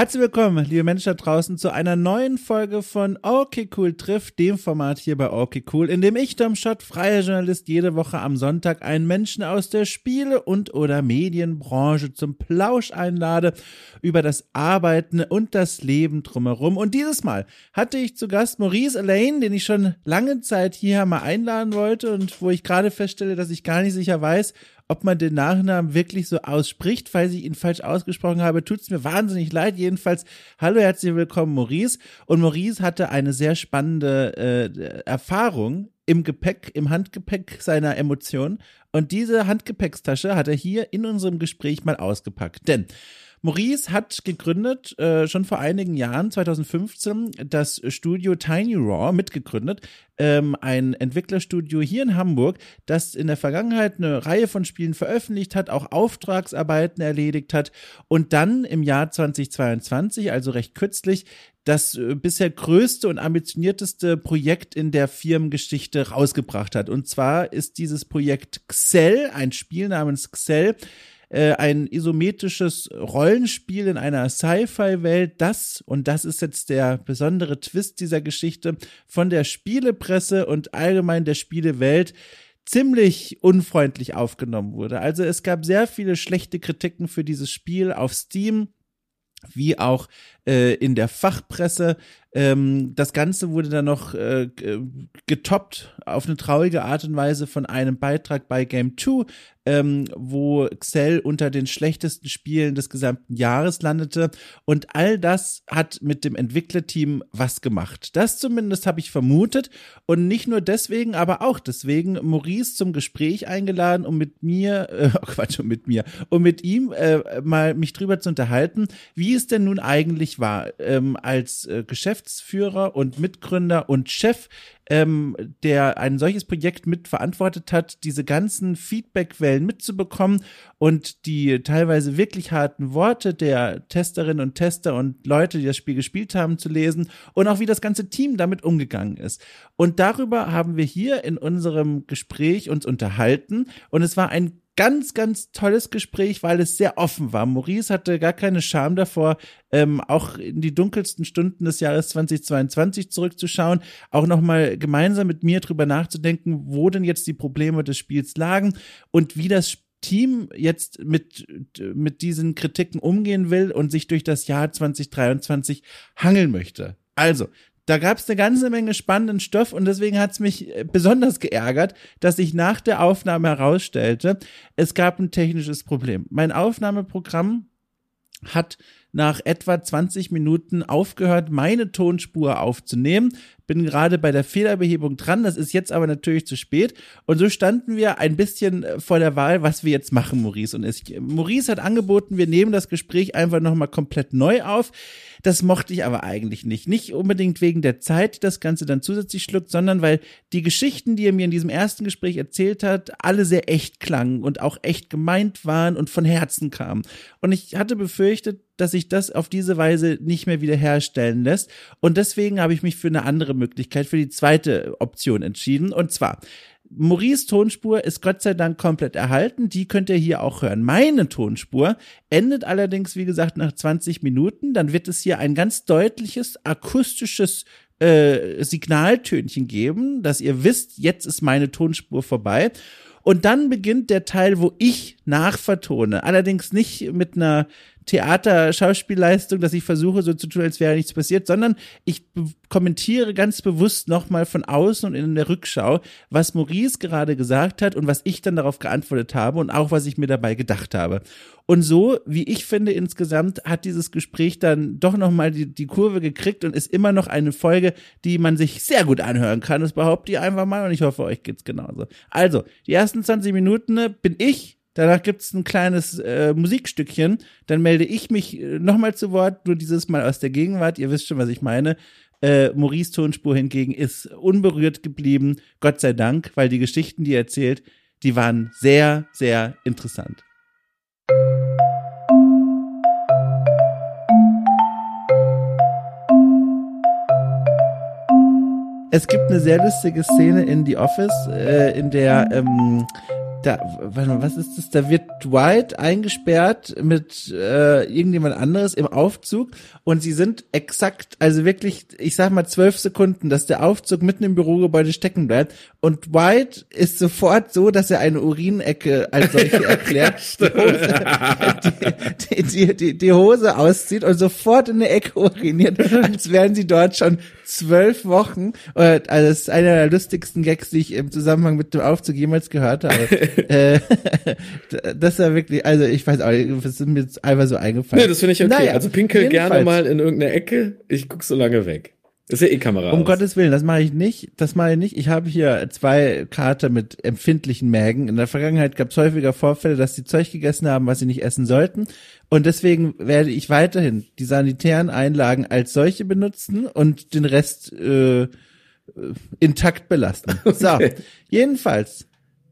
Herzlich willkommen, liebe Menschen da draußen, zu einer neuen Folge von Okay Cool trifft, dem Format hier bei Okay Cool, in dem ich, Tom Schott, freier Journalist, jede Woche am Sonntag einen Menschen aus der Spiele- und oder Medienbranche zum Plausch einlade über das Arbeiten und das Leben drumherum. Und dieses Mal hatte ich zu Gast Maurice Elaine, den ich schon lange Zeit hierher mal einladen wollte und wo ich gerade feststelle, dass ich gar nicht sicher weiß, ob man den Nachnamen wirklich so ausspricht. Falls ich ihn falsch ausgesprochen habe, tut es mir wahnsinnig leid. Jedenfalls, hallo, herzlich willkommen, Maurice. Und Maurice hatte eine sehr spannende äh, Erfahrung im Gepäck, im Handgepäck seiner Emotionen. Und diese Handgepäckstasche hat er hier in unserem Gespräch mal ausgepackt. Denn Maurice hat gegründet, äh, schon vor einigen Jahren, 2015, das Studio Tiny Raw mitgegründet. Ähm, ein Entwicklerstudio hier in Hamburg, das in der Vergangenheit eine Reihe von Spielen veröffentlicht hat, auch Auftragsarbeiten erledigt hat und dann im Jahr 2022, also recht kürzlich, das äh, bisher größte und ambitionierteste Projekt in der Firmengeschichte rausgebracht hat. Und zwar ist dieses Projekt Xell, ein Spiel namens Xell, äh, ein isometrisches Rollenspiel in einer Sci-Fi-Welt, das, und das ist jetzt der besondere Twist dieser Geschichte, von der Spielepresse und allgemein der Spielewelt ziemlich unfreundlich aufgenommen wurde. Also es gab sehr viele schlechte Kritiken für dieses Spiel auf Steam wie auch äh, in der Fachpresse. Ähm, das Ganze wurde dann noch äh, getoppt auf eine traurige Art und Weise von einem Beitrag bei Game 2, ähm, wo Xell unter den schlechtesten Spielen des gesamten Jahres landete. Und all das hat mit dem Entwicklerteam was gemacht. Das zumindest habe ich vermutet. Und nicht nur deswegen, aber auch deswegen Maurice zum Gespräch eingeladen, um mit mir, äh, oh Quatsch, um mit mir, um mit ihm äh, mal mich drüber zu unterhalten, wie es denn nun eigentlich war, ähm, als äh, Geschäftsführer und Mitgründer und Chef, ähm, der ein solches Projekt mitverantwortet hat, diese ganzen Feedbackwellen mitzubekommen und die teilweise wirklich harten Worte der Testerinnen und Tester und Leute, die das Spiel gespielt haben, zu lesen und auch wie das ganze Team damit umgegangen ist. Und darüber haben wir hier in unserem Gespräch uns unterhalten und es war ein ganz, ganz tolles Gespräch, weil es sehr offen war. Maurice hatte gar keine Scham davor, ähm, auch in die dunkelsten Stunden des Jahres 2022 zurückzuschauen, auch nochmal gemeinsam mit mir drüber nachzudenken, wo denn jetzt die Probleme des Spiels lagen und wie das Team jetzt mit, mit diesen Kritiken umgehen will und sich durch das Jahr 2023 hangeln möchte. Also, da gab es eine ganze Menge spannenden Stoff und deswegen hat es mich äh, besonders geärgert, dass sich nach der Aufnahme herausstellte, es gab ein technisches Problem. Mein Aufnahmeprogramm hat nach etwa 20 Minuten aufgehört, meine Tonspur aufzunehmen. Bin gerade bei der Fehlerbehebung dran, das ist jetzt aber natürlich zu spät. Und so standen wir ein bisschen äh, vor der Wahl, was wir jetzt machen, Maurice und ich. Maurice hat angeboten, wir nehmen das Gespräch einfach nochmal komplett neu auf. Das mochte ich aber eigentlich nicht. Nicht unbedingt wegen der Zeit, die das Ganze dann zusätzlich schluckt, sondern weil die Geschichten, die er mir in diesem ersten Gespräch erzählt hat, alle sehr echt klangen und auch echt gemeint waren und von Herzen kamen. Und ich hatte befürchtet, dass sich das auf diese Weise nicht mehr wiederherstellen lässt. Und deswegen habe ich mich für eine andere Möglichkeit, für die zweite Option entschieden. Und zwar, Maurice Tonspur ist Gott sei Dank komplett erhalten. Die könnt ihr hier auch hören. Meine Tonspur endet allerdings, wie gesagt, nach 20 Minuten. Dann wird es hier ein ganz deutliches akustisches äh, Signaltönchen geben, dass ihr wisst, jetzt ist meine Tonspur vorbei. Und dann beginnt der Teil, wo ich nachvertone. Allerdings nicht mit einer Theater-Schauspielleistung, dass ich versuche, so zu tun, als wäre nichts passiert, sondern ich kommentiere ganz bewusst nochmal von außen und in der Rückschau, was Maurice gerade gesagt hat und was ich dann darauf geantwortet habe und auch was ich mir dabei gedacht habe. Und so, wie ich finde, insgesamt hat dieses Gespräch dann doch nochmal die, die Kurve gekriegt und ist immer noch eine Folge, die man sich sehr gut anhören kann. Das behaupte ich einfach mal und ich hoffe, euch geht's genauso. Also, die ersten 20 Minuten ne, bin ich Danach gibt's ein kleines äh, Musikstückchen. Dann melde ich mich äh, nochmal zu Wort, nur dieses Mal aus der Gegenwart. Ihr wisst schon, was ich meine. Äh, Maurice Tonspur hingegen ist unberührt geblieben, Gott sei Dank, weil die Geschichten, die er erzählt, die waren sehr, sehr interessant. Es gibt eine sehr lustige Szene in The Office, äh, in der ähm, da, warte mal, was ist das? Da wird Dwight eingesperrt mit äh, irgendjemand anderes im Aufzug und sie sind exakt, also wirklich, ich sag mal zwölf Sekunden, dass der Aufzug mitten im Bürogebäude stecken bleibt und Dwight ist sofort so, dass er eine Urinecke als solche erklärt, die, Hose, die, die, die, die Hose auszieht und sofort in eine Ecke uriniert, als wären sie dort schon zwölf Wochen. Also das ist einer der lustigsten Gags, die ich im Zusammenhang mit dem Aufzug jemals gehört habe. äh, das war wirklich, also ich weiß auch das ist mir jetzt einfach so eingefallen. Nee, das finde ich okay. Naja, also pinkel gerne mal in irgendeine Ecke, ich guck so lange weg. Das ist ja eh Kamera. Um aus. Gottes Willen, das mache ich nicht. Das mache ich nicht. Ich habe hier zwei Kater mit empfindlichen Mägen. In der Vergangenheit gab es häufiger Vorfälle, dass sie Zeug gegessen haben, was sie nicht essen sollten. Und deswegen werde ich weiterhin die sanitären Einlagen als solche benutzen und den Rest äh, intakt belassen. Okay. So, jedenfalls.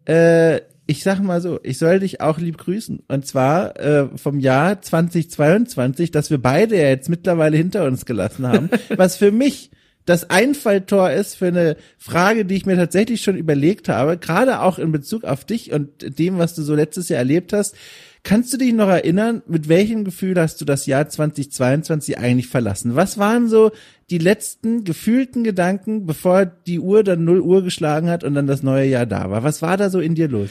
Äh, ich sag mal so, ich soll dich auch lieb grüßen. Und zwar äh, vom Jahr 2022, das wir beide ja jetzt mittlerweile hinter uns gelassen haben, was für mich das Einfalltor ist für eine Frage, die ich mir tatsächlich schon überlegt habe, gerade auch in Bezug auf dich und dem, was du so letztes Jahr erlebt hast. Kannst du dich noch erinnern, mit welchem Gefühl hast du das Jahr 2022 eigentlich verlassen? Was waren so die letzten gefühlten Gedanken, bevor die Uhr dann 0 Uhr geschlagen hat und dann das neue Jahr da war? Was war da so in dir los?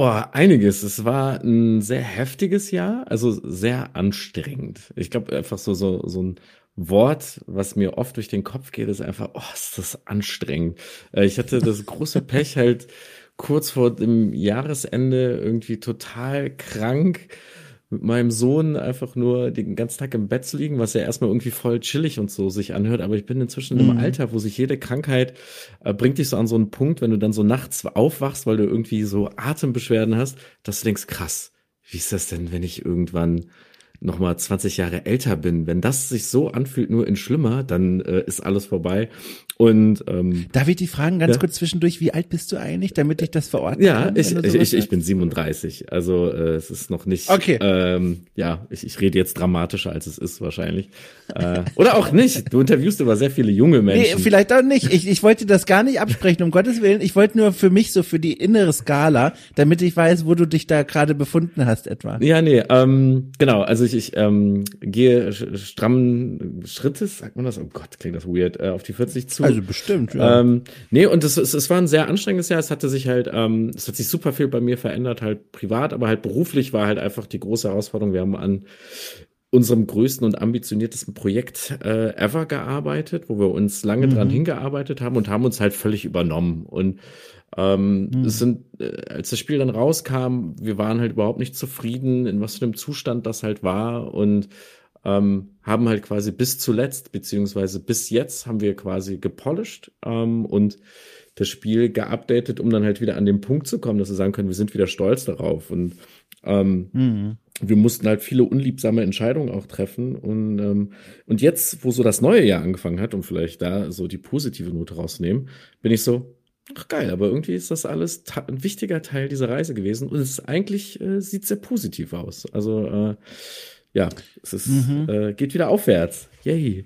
Oh, einiges. Es war ein sehr heftiges Jahr, also sehr anstrengend. Ich glaube einfach so so so ein Wort, was mir oft durch den Kopf geht, ist einfach, oh, ist das anstrengend. Äh, ich hatte das große Pech halt kurz vor dem Jahresende irgendwie total krank mit meinem Sohn einfach nur den ganzen Tag im Bett zu liegen, was ja erstmal irgendwie voll chillig und so sich anhört. Aber ich bin inzwischen mhm. im Alter, wo sich jede Krankheit äh, bringt dich so an so einen Punkt, wenn du dann so nachts aufwachst, weil du irgendwie so Atembeschwerden hast, dass du denkst, krass, wie ist das denn, wenn ich irgendwann noch mal 20 Jahre älter bin. Wenn das sich so anfühlt, nur in schlimmer, dann äh, ist alles vorbei. Und ähm, darf ich die fragen ganz ja? kurz zwischendurch, wie alt bist du eigentlich, damit ich das verorten ja, kann? Ja, ich, ich, ich, ich bin 37. Also äh, es ist noch nicht. Okay. Ähm, ja, ich, ich rede jetzt dramatischer, als es ist wahrscheinlich. Äh, oder auch nicht. Du interviewst aber sehr viele junge Menschen. Nee, vielleicht auch nicht. Ich, ich wollte das gar nicht absprechen, um Gottes Willen. Ich wollte nur für mich so für die innere Skala, damit ich weiß, wo du dich da gerade befunden hast etwa. Ja, nee, ähm, genau. Also ich, ich ähm, gehe strammen Schrittes, sagt man das? Oh Gott, klingt das weird, äh, auf die 40 zu. Also bestimmt, ja. Ähm, nee, und es, es, es war ein sehr anstrengendes Jahr. Es hatte sich halt, ähm, es hat sich super viel bei mir verändert, halt privat, aber halt beruflich war halt einfach die große Herausforderung. Wir haben an unserem größten und ambitioniertesten Projekt äh, ever gearbeitet, wo wir uns lange mhm. dran hingearbeitet haben und haben uns halt völlig übernommen. Und ähm, mhm. es sind, äh, als das Spiel dann rauskam, wir waren halt überhaupt nicht zufrieden, in was für einem Zustand das halt war und ähm, haben halt quasi bis zuletzt, beziehungsweise bis jetzt haben wir quasi gepolished ähm, und das Spiel geupdatet, um dann halt wieder an den Punkt zu kommen, dass wir sagen können, wir sind wieder stolz darauf. Und ähm, mhm. wir mussten halt viele unliebsame Entscheidungen auch treffen. Und, ähm, und jetzt, wo so das neue Jahr angefangen hat, um vielleicht da so die positive Note rauszunehmen, bin ich so, ach geil, aber irgendwie ist das alles ein wichtiger Teil dieser Reise gewesen. Und es ist eigentlich äh, sieht sehr positiv aus. Also äh, ja, es ist, mhm. äh, geht wieder aufwärts. Yay.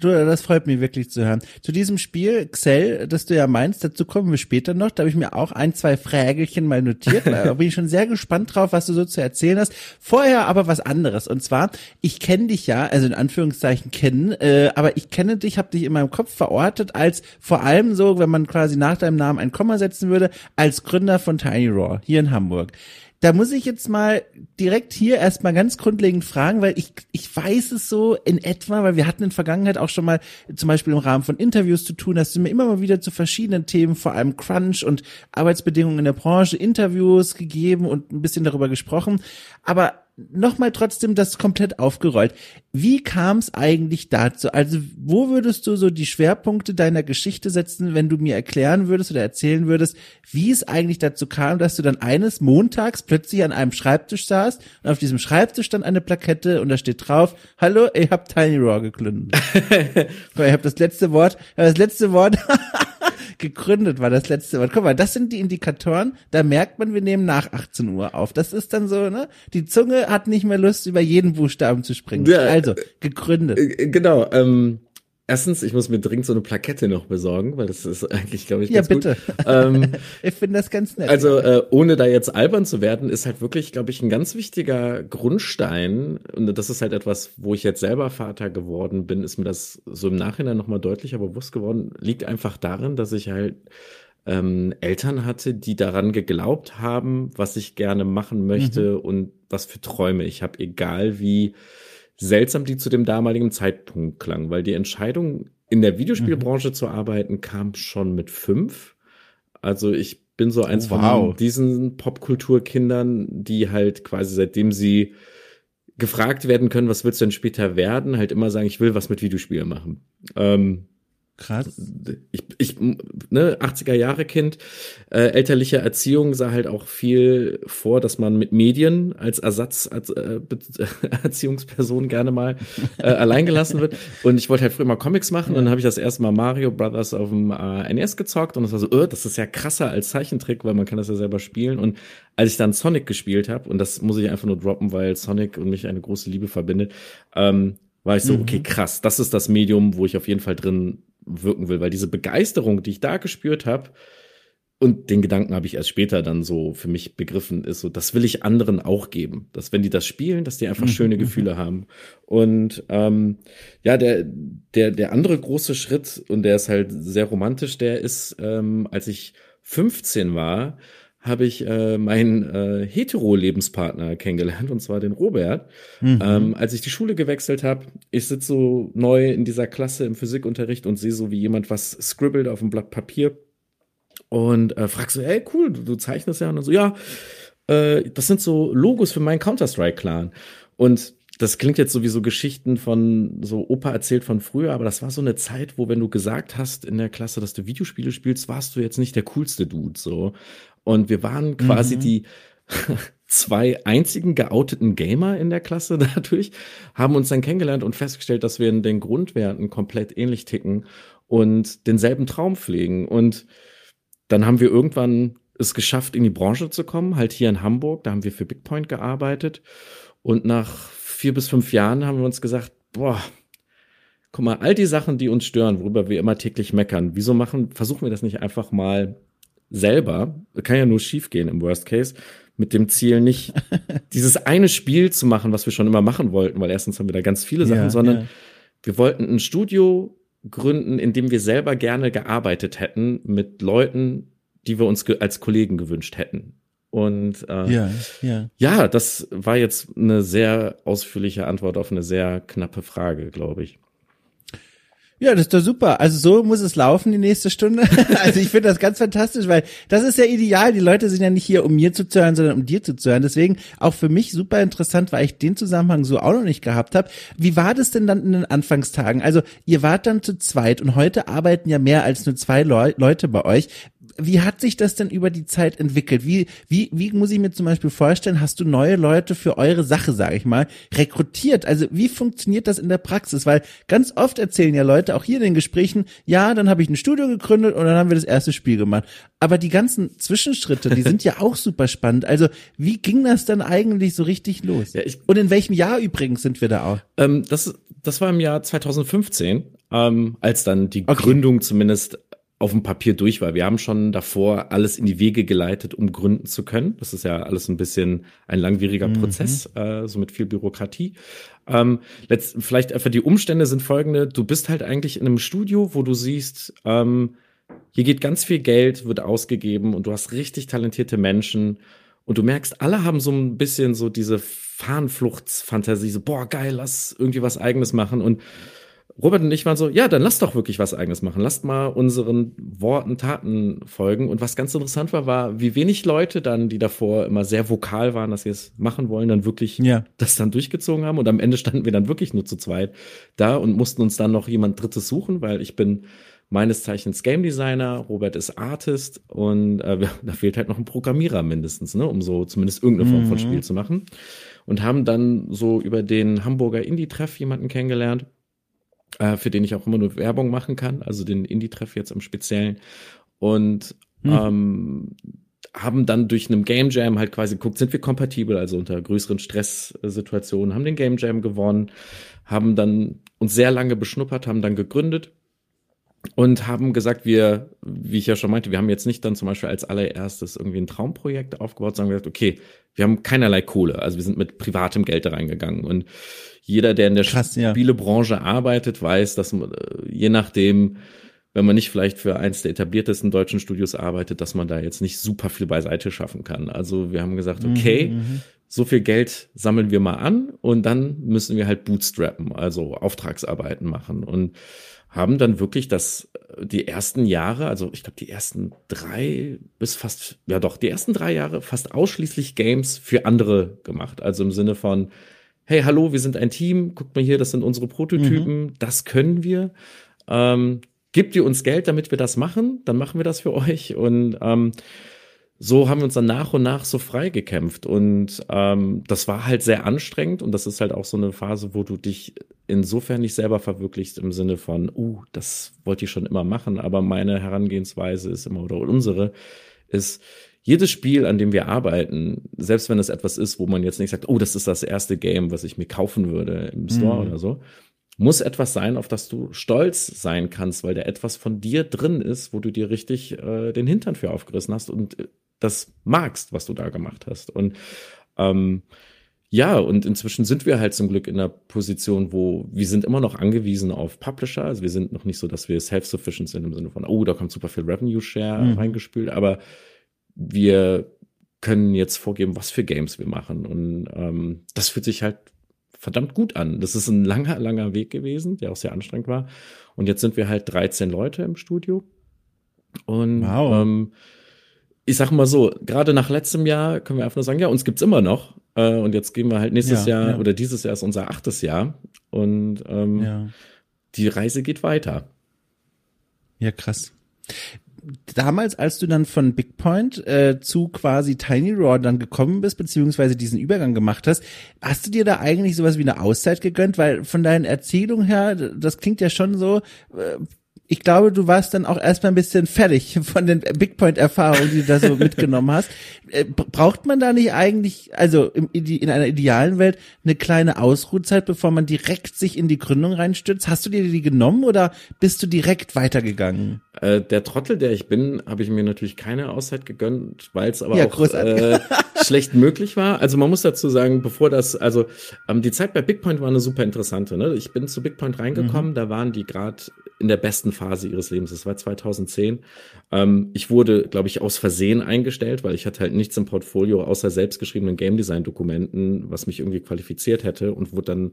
Du, das freut mich wirklich zu hören. Zu diesem Spiel, Xell, das du ja meinst, dazu kommen wir später noch. Da habe ich mir auch ein, zwei Frägelchen mal notiert. Da bin ich schon sehr gespannt drauf, was du so zu erzählen hast. Vorher aber was anderes. Und zwar, ich kenne dich ja, also in Anführungszeichen kennen, äh, aber ich kenne dich, habe dich in meinem Kopf verortet als vor allem so, wenn man quasi nach deinem Namen ein Komma setzen würde, als Gründer von Tiny Raw hier in Hamburg da muss ich jetzt mal direkt hier erstmal ganz grundlegend fragen, weil ich, ich weiß es so in etwa, weil wir hatten in Vergangenheit auch schon mal zum Beispiel im Rahmen von Interviews zu tun, hast du mir immer mal wieder zu verschiedenen Themen, vor allem Crunch und Arbeitsbedingungen in der Branche, Interviews gegeben und ein bisschen darüber gesprochen. Aber nochmal trotzdem das komplett aufgerollt. Wie kam es eigentlich dazu? Also wo würdest du so die Schwerpunkte deiner Geschichte setzen, wenn du mir erklären würdest oder erzählen würdest, wie es eigentlich dazu kam, dass du dann eines Montags plötzlich an einem Schreibtisch saßt und auf diesem Schreibtisch stand eine Plakette und da steht drauf, hallo, ich hab Tiny Raw gegründet. ich habe das letzte Wort, das letzte Wort gegründet war das letzte Wort. Guck mal, das sind die Indikatoren, da merkt man, wir nehmen nach 18 Uhr auf. Das ist dann so, ne? Die Zunge hat nicht mehr Lust, über jeden Buchstaben zu springen. Ja, also, gegründet. Äh, genau, ähm, Erstens, ich muss mir dringend so eine Plakette noch besorgen, weil das ist eigentlich, glaube ich, ganz Ja, bitte. Ähm, ich finde das ganz nett. Also, äh, ohne da jetzt albern zu werden, ist halt wirklich, glaube ich, ein ganz wichtiger Grundstein. Und das ist halt etwas, wo ich jetzt selber Vater geworden bin, ist mir das so im Nachhinein nochmal deutlicher bewusst geworden, liegt einfach darin, dass ich halt ähm, Eltern hatte, die daran geglaubt haben, was ich gerne machen möchte mhm. und was für Träume ich habe, egal wie seltsam die zu dem damaligen Zeitpunkt klang, weil die Entscheidung, in der Videospielbranche mhm. zu arbeiten, kam schon mit fünf. Also ich bin so eins oh, wow. von diesen Popkulturkindern, die halt quasi seitdem sie gefragt werden können, was willst du denn später werden, halt immer sagen, ich will was mit Videospielen machen. Ähm, Krass. Ich, ich ne, 80er Jahre Kind, äh, elterliche Erziehung sah halt auch viel vor, dass man mit Medien als Ersatz als, äh, Erziehungsperson gerne mal äh, allein gelassen wird. Und ich wollte halt früher mal Comics machen ja. und dann habe ich das erste Mal Mario Brothers auf dem äh, NES gezockt und das war so, oh, das ist ja krasser als Zeichentrick, weil man kann das ja selber spielen. Und als ich dann Sonic gespielt habe, und das muss ich einfach nur droppen, weil Sonic und mich eine große Liebe verbindet, ähm, war ich so, mhm. okay, krass, das ist das Medium, wo ich auf jeden Fall drin wirken will, weil diese Begeisterung, die ich da gespürt habe, und den Gedanken habe ich erst später dann so für mich begriffen, ist so, das will ich anderen auch geben. Dass wenn die das spielen, dass die einfach mhm, schöne mhm. Gefühle haben. Und ähm, ja, der, der, der andere große Schritt, und der ist halt sehr romantisch, der ist, ähm, als ich 15 war, habe ich äh, meinen äh, hetero-Lebenspartner kennengelernt, und zwar den Robert. Mhm. Ähm, als ich die Schule gewechselt habe, ich sitze so neu in dieser Klasse im Physikunterricht und sehe so, wie jemand was scribbelt auf dem Blatt Papier und äh, frag so, ey, cool, du, du zeichnest ja. Und dann so, ja, äh, das sind so Logos für meinen Counter-Strike-Clan. Und das klingt jetzt sowieso Geschichten von so Opa erzählt von früher, aber das war so eine Zeit, wo wenn du gesagt hast in der Klasse, dass du Videospiele spielst, warst du jetzt nicht der coolste Dude so. Und wir waren quasi mhm. die zwei einzigen geouteten Gamer in der Klasse dadurch, haben uns dann kennengelernt und festgestellt, dass wir in den Grundwerten komplett ähnlich ticken und denselben Traum pflegen. Und dann haben wir irgendwann es geschafft, in die Branche zu kommen, halt hier in Hamburg. Da haben wir für Bigpoint gearbeitet. Und nach vier bis fünf Jahren haben wir uns gesagt, boah, guck mal, all die Sachen, die uns stören, worüber wir immer täglich meckern, wieso machen, versuchen wir das nicht einfach mal selber, kann ja nur schiefgehen im Worst Case, mit dem Ziel nicht dieses eine Spiel zu machen, was wir schon immer machen wollten, weil erstens haben wir da ganz viele Sachen, ja, sondern ja. wir wollten ein Studio gründen, in dem wir selber gerne gearbeitet hätten mit Leuten, die wir uns als Kollegen gewünscht hätten. Und äh, ja, ja. ja, das war jetzt eine sehr ausführliche Antwort auf eine sehr knappe Frage, glaube ich. Ja, das ist doch super. Also so muss es laufen die nächste Stunde. also ich finde das ganz fantastisch, weil das ist ja ideal. Die Leute sind ja nicht hier, um mir zuzuhören, sondern um dir zuzuhören. Deswegen auch für mich super interessant, weil ich den Zusammenhang so auch noch nicht gehabt habe. Wie war das denn dann in den Anfangstagen? Also ihr wart dann zu zweit und heute arbeiten ja mehr als nur zwei Le Leute bei euch wie hat sich das denn über die Zeit entwickelt? Wie, wie, wie muss ich mir zum Beispiel vorstellen, hast du neue Leute für eure Sache, sage ich mal, rekrutiert? Also wie funktioniert das in der Praxis? Weil ganz oft erzählen ja Leute, auch hier in den Gesprächen, ja, dann habe ich ein Studio gegründet und dann haben wir das erste Spiel gemacht. Aber die ganzen Zwischenschritte, die sind ja auch super spannend. Also wie ging das dann eigentlich so richtig los? Ja, ich, und in welchem Jahr übrigens sind wir da auch? Ähm, das, das war im Jahr 2015, ähm, als dann die okay. Gründung zumindest auf dem Papier durch war. Wir haben schon davor alles in die Wege geleitet, um gründen zu können. Das ist ja alles ein bisschen ein langwieriger mhm. Prozess, äh, so mit viel Bürokratie. Ähm, letzt, vielleicht einfach die Umstände sind folgende. Du bist halt eigentlich in einem Studio, wo du siehst, ähm, hier geht ganz viel Geld, wird ausgegeben und du hast richtig talentierte Menschen und du merkst, alle haben so ein bisschen so diese Fahnenfluchtsfantasie, so, boah, geil, lass irgendwie was eigenes machen und Robert und ich waren so, ja, dann lass doch wirklich was eigenes machen. Lasst mal unseren Worten, Taten folgen. Und was ganz interessant war, war, wie wenig Leute dann, die davor immer sehr vokal waren, dass sie es machen wollen, dann wirklich ja. das dann durchgezogen haben. Und am Ende standen wir dann wirklich nur zu zweit da und mussten uns dann noch jemand Drittes suchen, weil ich bin meines Zeichens Game Designer, Robert ist Artist und äh, da fehlt halt noch ein Programmierer mindestens, ne, um so zumindest irgendeine Form mhm. von Spiel zu machen. Und haben dann so über den Hamburger Indie-Treff jemanden kennengelernt äh, für den ich auch immer nur Werbung machen kann, also den Indie-Treff jetzt im Speziellen. Und hm. ähm, haben dann durch einen Game Jam halt quasi geguckt, sind wir kompatibel, also unter größeren Stresssituationen, haben den Game Jam gewonnen, haben dann uns sehr lange beschnuppert, haben dann gegründet und haben gesagt, wir, wie ich ja schon meinte, wir haben jetzt nicht dann zum Beispiel als allererstes irgendwie ein Traumprojekt aufgebaut, sondern gesagt, okay, wir haben keinerlei Kohle, also wir sind mit privatem Geld da reingegangen und jeder, der in der Krass, Spielebranche ja. arbeitet, weiß, dass man, äh, je nachdem, wenn man nicht vielleicht für eins der etabliertesten deutschen Studios arbeitet, dass man da jetzt nicht super viel beiseite schaffen kann. Also wir haben gesagt, mhm, okay, mhm, so viel Geld sammeln wir mal an und dann müssen wir halt bootstrappen, also Auftragsarbeiten machen und haben dann wirklich das die ersten Jahre, also ich glaube die ersten drei bis fast ja doch die ersten drei Jahre fast ausschließlich Games für andere gemacht, also im Sinne von hey hallo wir sind ein Team, guckt mal hier, das sind unsere Prototypen, mhm. das können wir. Ähm, gebt ihr uns Geld, damit wir das machen, dann machen wir das für euch und ähm, so haben wir uns dann nach und nach so frei gekämpft. Und ähm, das war halt sehr anstrengend. Und das ist halt auch so eine Phase, wo du dich insofern nicht selber verwirklichst im Sinne von, uh, das wollte ich schon immer machen. Aber meine Herangehensweise ist immer, oder unsere, ist, jedes Spiel, an dem wir arbeiten, selbst wenn es etwas ist, wo man jetzt nicht sagt, oh, das ist das erste Game, was ich mir kaufen würde im Store mhm. oder so, muss etwas sein, auf das du stolz sein kannst, weil da etwas von dir drin ist, wo du dir richtig äh, den Hintern für aufgerissen hast und äh, das magst, was du da gemacht hast. Und ähm, ja, und inzwischen sind wir halt zum Glück in einer Position, wo wir sind immer noch angewiesen auf Publisher. Also wir sind noch nicht so, dass wir self-sufficient sind im Sinne von, oh, da kommt super viel Revenue Share mhm. reingespült, aber wir können jetzt vorgeben, was für Games wir machen. Und ähm, das fühlt sich halt verdammt gut an. Das ist ein langer, langer Weg gewesen, der auch sehr anstrengend war. Und jetzt sind wir halt 13 Leute im Studio. Und wow. ähm, ich sag mal so, gerade nach letztem Jahr können wir einfach nur sagen, ja, uns gibt's immer noch. Äh, und jetzt gehen wir halt nächstes ja, Jahr ja. oder dieses Jahr ist unser achtes Jahr. Und ähm, ja. die Reise geht weiter. Ja, krass. Damals, als du dann von Big Point äh, zu quasi Tiny Raw dann gekommen bist, beziehungsweise diesen Übergang gemacht hast, hast du dir da eigentlich sowas wie eine Auszeit gegönnt? Weil von deinen Erzählungen her, das klingt ja schon so, äh, ich glaube, du warst dann auch erstmal ein bisschen fertig von den Big Point Erfahrungen, die du da so mitgenommen hast. Äh, braucht man da nicht eigentlich, also in einer idealen Welt, eine kleine Ausruhzeit, bevor man direkt sich in die Gründung reinstürzt? Hast du dir die genommen oder bist du direkt weitergegangen? Äh, der Trottel, der ich bin, habe ich mir natürlich keine Auszeit gegönnt, weil es aber ja, auch äh, schlecht möglich war. Also man muss dazu sagen, bevor das, also ähm, die Zeit bei Big Point war eine super interessante. Ne? Ich bin zu Big Point reingekommen, mhm. da waren die gerade in der besten Phase ihres Lebens. Das war 2010. Ähm, ich wurde, glaube ich, aus Versehen eingestellt, weil ich hatte halt nichts im Portfolio außer selbstgeschriebenen Game Design Dokumenten, was mich irgendwie qualifiziert hätte und wurde dann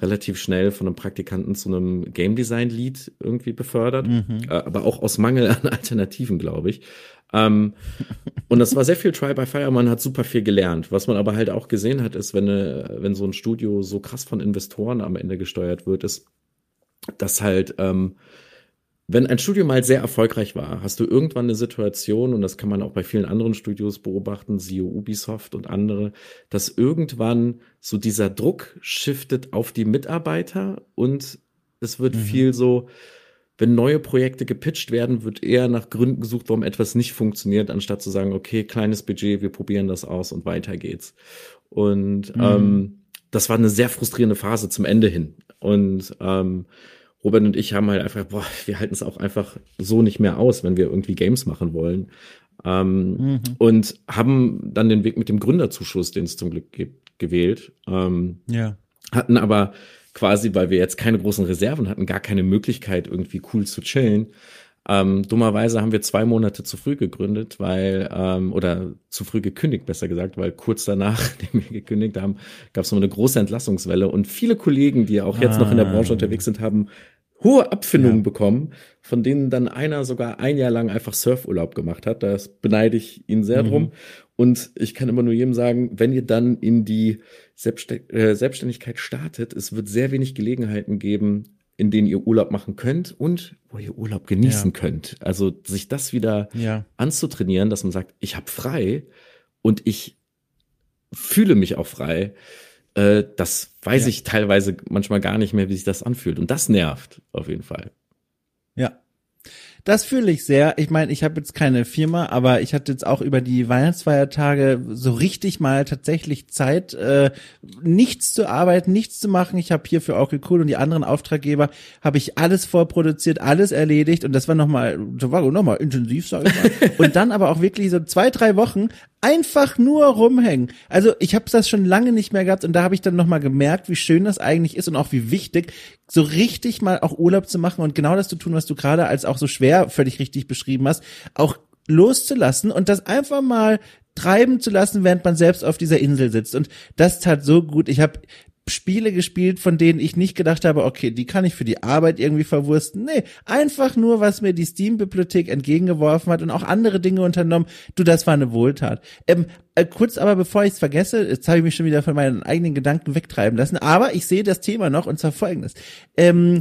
relativ schnell von einem Praktikanten zu einem Game Design Lead irgendwie befördert, mhm. äh, aber auch aus Mangel an Alternativen, glaube ich. Ähm, und das war sehr viel Try by Fire. Man hat super viel gelernt. Was man aber halt auch gesehen hat, ist, wenn, eine, wenn so ein Studio so krass von Investoren am Ende gesteuert wird, ist, dass halt, ähm, wenn ein Studio mal sehr erfolgreich war, hast du irgendwann eine Situation, und das kann man auch bei vielen anderen Studios beobachten, siehe Ubisoft und andere, dass irgendwann so dieser Druck shiftet auf die Mitarbeiter und es wird mhm. viel so, wenn neue Projekte gepitcht werden, wird eher nach Gründen gesucht, warum etwas nicht funktioniert, anstatt zu sagen, okay, kleines Budget, wir probieren das aus und weiter geht's. Und mhm. ähm, das war eine sehr frustrierende Phase zum Ende hin. Und ähm, Robert und ich haben halt einfach, boah, wir halten es auch einfach so nicht mehr aus, wenn wir irgendwie Games machen wollen. Ähm, mhm. Und haben dann den Weg mit dem Gründerzuschuss, den es zum Glück gibt, gewählt. Ähm, ja. Hatten aber quasi, weil wir jetzt keine großen Reserven hatten, gar keine Möglichkeit, irgendwie cool zu chillen. Ähm, dummerweise haben wir zwei Monate zu früh gegründet, weil, ähm, oder zu früh gekündigt, besser gesagt, weil kurz danach, nachdem wir gekündigt haben, gab es noch eine große Entlassungswelle und viele Kollegen, die auch jetzt ah. noch in der ah. Branche unterwegs sind, haben hohe Abfindungen ja. bekommen, von denen dann einer sogar ein Jahr lang einfach Surfurlaub gemacht hat. Das beneide ich ihn sehr mhm. drum. Und ich kann immer nur jedem sagen, wenn ihr dann in die äh, Selbstständigkeit startet, es wird sehr wenig Gelegenheiten geben, in denen ihr Urlaub machen könnt und wo ihr Urlaub genießen ja. könnt. Also sich das wieder ja. anzutrainieren, dass man sagt, ich habe frei und ich fühle mich auch frei. Äh, das weiß ja. ich teilweise manchmal gar nicht mehr, wie sich das anfühlt. Und das nervt auf jeden Fall. Das fühle ich sehr. Ich meine, ich habe jetzt keine Firma, aber ich hatte jetzt auch über die Weihnachtsfeiertage so richtig mal tatsächlich Zeit, äh, nichts zu arbeiten, nichts zu machen. Ich habe hier für auch cool und die anderen Auftraggeber habe ich alles vorproduziert, alles erledigt und das war nochmal, das war nochmal intensiv, sag ich mal. und dann aber auch wirklich so zwei, drei Wochen einfach nur rumhängen. Also ich habe das schon lange nicht mehr gehabt und da habe ich dann nochmal gemerkt, wie schön das eigentlich ist und auch wie wichtig, so richtig mal auch Urlaub zu machen und genau das zu tun, was du gerade als auch so schwer völlig richtig beschrieben hast, auch loszulassen und das einfach mal treiben zu lassen, während man selbst auf dieser Insel sitzt. Und das tat so gut. Ich habe Spiele gespielt, von denen ich nicht gedacht habe, okay, die kann ich für die Arbeit irgendwie verwursten. Nee, einfach nur, was mir die Steam-Bibliothek entgegengeworfen hat und auch andere Dinge unternommen. Du, das war eine Wohltat. Ähm, äh, kurz aber, bevor ich es vergesse, jetzt habe ich mich schon wieder von meinen eigenen Gedanken wegtreiben lassen, aber ich sehe das Thema noch und zwar folgendes. Ähm,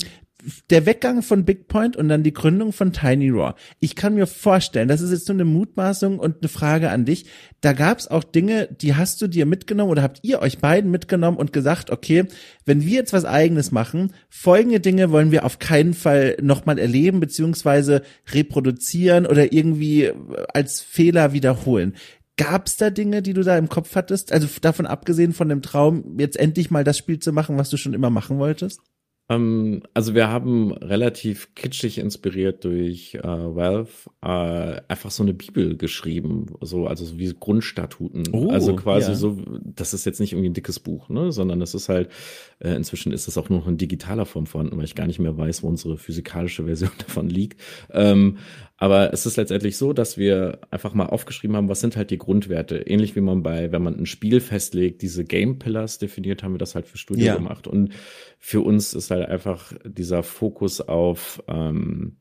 der Weggang von Big Point und dann die Gründung von Tiny Raw. Ich kann mir vorstellen, das ist jetzt nur eine Mutmaßung und eine Frage an dich. Da gab es auch Dinge, die hast du dir mitgenommen oder habt ihr euch beiden mitgenommen und gesagt, okay, wenn wir jetzt was eigenes machen, folgende Dinge wollen wir auf keinen Fall nochmal erleben, beziehungsweise reproduzieren oder irgendwie als Fehler wiederholen. Gab es da Dinge, die du da im Kopf hattest? Also davon abgesehen von dem Traum, jetzt endlich mal das Spiel zu machen, was du schon immer machen wolltest? Ähm, also wir haben relativ kitschig inspiriert durch äh, Valve äh, einfach so eine Bibel geschrieben, so also so wie Grundstatuten. Oh, also quasi ja. so, das ist jetzt nicht irgendwie ein dickes Buch, ne, sondern das ist halt äh, inzwischen ist das auch nur noch in digitaler Form vorhanden, weil ich gar nicht mehr weiß, wo unsere physikalische Version davon liegt. Ähm, aber es ist letztendlich so, dass wir einfach mal aufgeschrieben haben, was sind halt die Grundwerte. Ähnlich wie man bei, wenn man ein Spiel festlegt, diese Game Pillars definiert, haben wir das halt für Studio ja. gemacht. Und für uns ist halt einfach dieser Fokus auf ähm,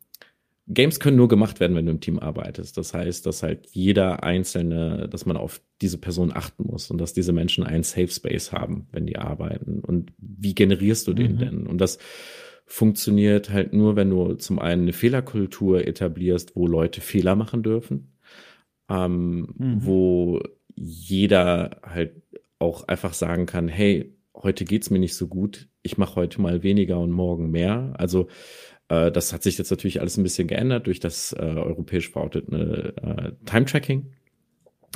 Games können nur gemacht werden, wenn du im Team arbeitest. Das heißt, dass halt jeder einzelne, dass man auf diese Person achten muss und dass diese Menschen einen Safe Space haben, wenn die arbeiten. Und wie generierst du den mhm. denn? Und das funktioniert halt nur, wenn du zum einen eine Fehlerkultur etablierst, wo Leute Fehler machen dürfen, ähm, mhm. wo jeder halt auch einfach sagen kann, hey, heute geht's mir nicht so gut, ich mache heute mal weniger und morgen mehr. Also das hat sich jetzt natürlich alles ein bisschen geändert durch das äh, europäisch verortete äh, Time-Tracking.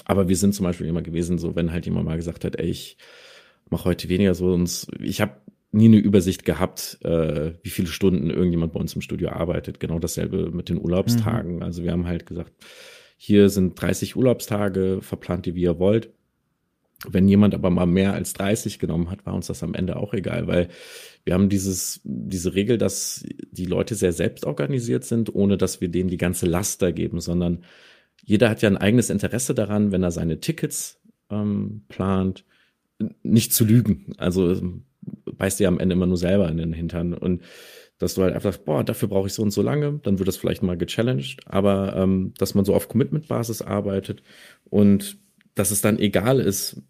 Aber wir sind zum Beispiel immer gewesen, so wenn halt jemand mal gesagt hat, ey, ich mache heute weniger so und ich habe nie eine Übersicht gehabt, äh, wie viele Stunden irgendjemand bei uns im Studio arbeitet. Genau dasselbe mit den Urlaubstagen. Mhm. Also wir haben halt gesagt, hier sind 30 Urlaubstage, verplant die wie ihr wollt. Wenn jemand aber mal mehr als 30 genommen hat, war uns das am Ende auch egal, weil wir haben dieses, diese Regel, dass die Leute sehr selbst organisiert sind, ohne dass wir denen die ganze Last da geben, sondern jeder hat ja ein eigenes Interesse daran, wenn er seine Tickets ähm, plant, nicht zu lügen. Also beißt dir am Ende immer nur selber in den Hintern. Und dass du halt einfach, boah, dafür brauche ich so und so lange, dann wird das vielleicht mal gechallenged, aber ähm, dass man so auf Commitment-Basis arbeitet und dass es dann egal ist,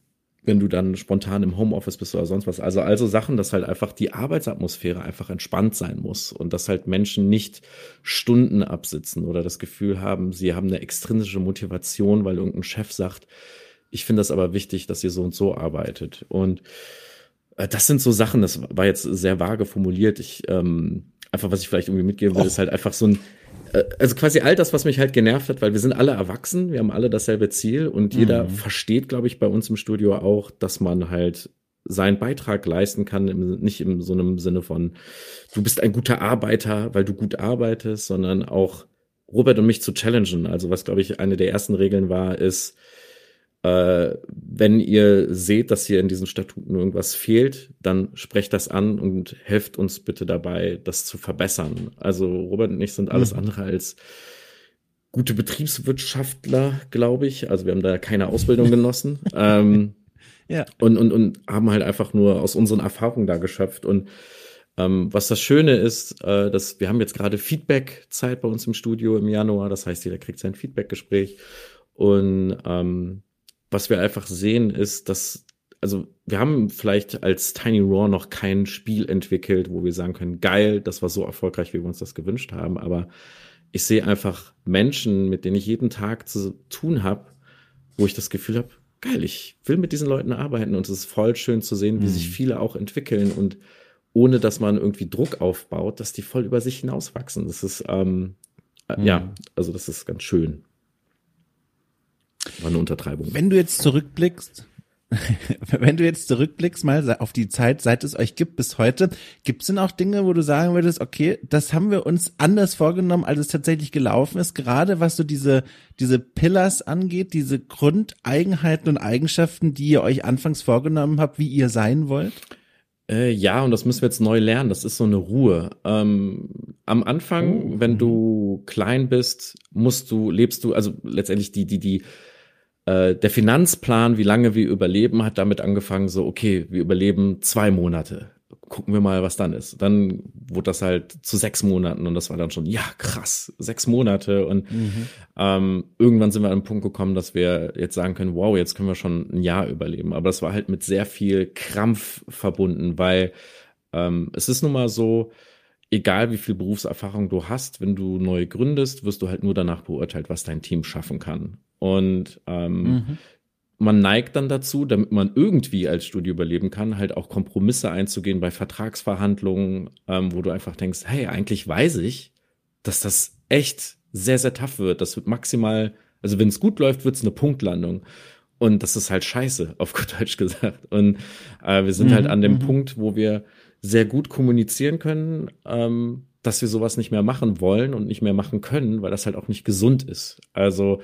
wenn du dann spontan im Homeoffice bist oder sonst was. Also, also Sachen, dass halt einfach die Arbeitsatmosphäre einfach entspannt sein muss und dass halt Menschen nicht Stunden absitzen oder das Gefühl haben, sie haben eine extrinsische Motivation, weil irgendein Chef sagt, ich finde das aber wichtig, dass ihr so und so arbeitet. Und äh, das sind so Sachen, das war jetzt sehr vage formuliert. Ich, ähm, einfach, was ich vielleicht irgendwie mitgeben will, oh. ist halt einfach so ein, also quasi all das, was mich halt genervt hat, weil wir sind alle erwachsen, wir haben alle dasselbe Ziel und jeder mhm. versteht, glaube ich, bei uns im Studio auch, dass man halt seinen Beitrag leisten kann, im, nicht in so einem Sinne von, du bist ein guter Arbeiter, weil du gut arbeitest, sondern auch Robert und mich zu challengen. Also was, glaube ich, eine der ersten Regeln war, ist, äh, wenn ihr seht, dass hier in diesen Statuten irgendwas fehlt, dann sprecht das an und helft uns bitte dabei, das zu verbessern. Also Robert und ich sind alles mhm. andere als gute Betriebswirtschaftler, glaube ich. Also wir haben da keine Ausbildung genossen. ähm, ja. Und, und, und haben halt einfach nur aus unseren Erfahrungen da geschöpft. Und ähm, was das Schöne ist, äh, dass wir haben jetzt gerade Feedback-Zeit bei uns im Studio im Januar. Das heißt, jeder kriegt sein Feedback-Gespräch. Und ähm, was wir einfach sehen, ist, dass, also wir haben vielleicht als Tiny Raw noch kein Spiel entwickelt, wo wir sagen können, geil, das war so erfolgreich, wie wir uns das gewünscht haben, aber ich sehe einfach Menschen, mit denen ich jeden Tag zu tun habe, wo ich das Gefühl habe, geil, ich will mit diesen Leuten arbeiten und es ist voll schön zu sehen, wie mhm. sich viele auch entwickeln und ohne dass man irgendwie Druck aufbaut, dass die voll über sich hinauswachsen. Das ist, ähm, mhm. ja, also das ist ganz schön. War eine Untertreibung. Wenn du jetzt zurückblickst, wenn du jetzt zurückblickst mal auf die Zeit, seit es euch gibt bis heute, gibt es denn auch Dinge, wo du sagen würdest, okay, das haben wir uns anders vorgenommen, als es tatsächlich gelaufen ist, gerade was so diese, diese Pillars angeht, diese Grundeigenheiten und Eigenschaften, die ihr euch anfangs vorgenommen habt, wie ihr sein wollt? Äh, ja, und das müssen wir jetzt neu lernen. Das ist so eine Ruhe. Ähm, am Anfang, oh. wenn du klein bist, musst du, lebst du, also letztendlich die, die, die, äh, der Finanzplan, wie lange wir überleben, hat damit angefangen, so, okay, wir überleben zwei Monate. Gucken wir mal, was dann ist. Dann wurde das halt zu sechs Monaten und das war dann schon, ja, krass, sechs Monate. Und mhm. ähm, irgendwann sind wir an den Punkt gekommen, dass wir jetzt sagen können, wow, jetzt können wir schon ein Jahr überleben. Aber das war halt mit sehr viel Krampf verbunden, weil ähm, es ist nun mal so, egal wie viel Berufserfahrung du hast, wenn du neu gründest, wirst du halt nur danach beurteilt, was dein Team schaffen kann. Und ähm, mhm. man neigt dann dazu, damit man irgendwie als Studio überleben kann, halt auch Kompromisse einzugehen bei Vertragsverhandlungen, ähm, wo du einfach denkst, hey, eigentlich weiß ich, dass das echt sehr, sehr tough wird. Das wird maximal, also wenn es gut läuft, wird es eine Punktlandung. Und das ist halt scheiße, auf gut Deutsch gesagt. Und äh, wir sind mhm, halt an dem mhm. Punkt, wo wir sehr gut kommunizieren können, ähm, dass wir sowas nicht mehr machen wollen und nicht mehr machen können, weil das halt auch nicht gesund ist. Also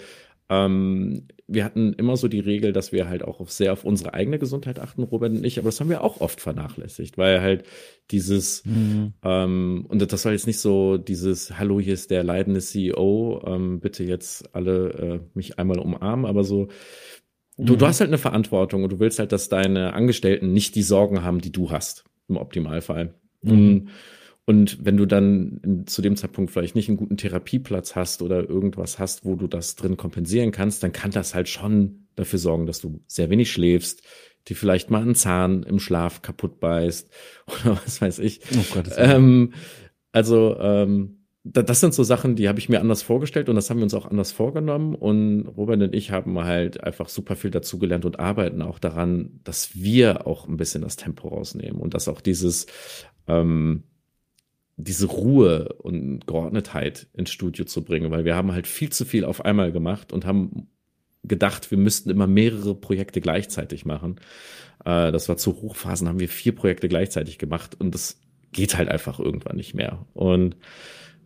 ähm, wir hatten immer so die Regel, dass wir halt auch auf sehr auf unsere eigene Gesundheit achten, Robert und ich, aber das haben wir auch oft vernachlässigt, weil halt dieses, mhm. ähm, und das soll jetzt nicht so dieses, hallo, hier ist der leidende CEO, ähm, bitte jetzt alle äh, mich einmal umarmen, aber so, du, mhm. du hast halt eine Verantwortung und du willst halt, dass deine Angestellten nicht die Sorgen haben, die du hast, im Optimalfall. Mhm. Und wenn du dann zu dem Zeitpunkt vielleicht nicht einen guten Therapieplatz hast oder irgendwas hast, wo du das drin kompensieren kannst, dann kann das halt schon dafür sorgen, dass du sehr wenig schläfst, die vielleicht mal einen Zahn im Schlaf kaputt beißt oder was weiß ich. Oh Gott, ähm, also ähm, das sind so Sachen, die habe ich mir anders vorgestellt und das haben wir uns auch anders vorgenommen. Und Robert und ich haben halt einfach super viel dazugelernt und arbeiten auch daran, dass wir auch ein bisschen das Tempo rausnehmen und dass auch dieses ähm, diese Ruhe und Geordnetheit ins Studio zu bringen, weil wir haben halt viel zu viel auf einmal gemacht und haben gedacht, wir müssten immer mehrere Projekte gleichzeitig machen. Äh, das war zu Hochphasen, haben wir vier Projekte gleichzeitig gemacht und das geht halt einfach irgendwann nicht mehr. Und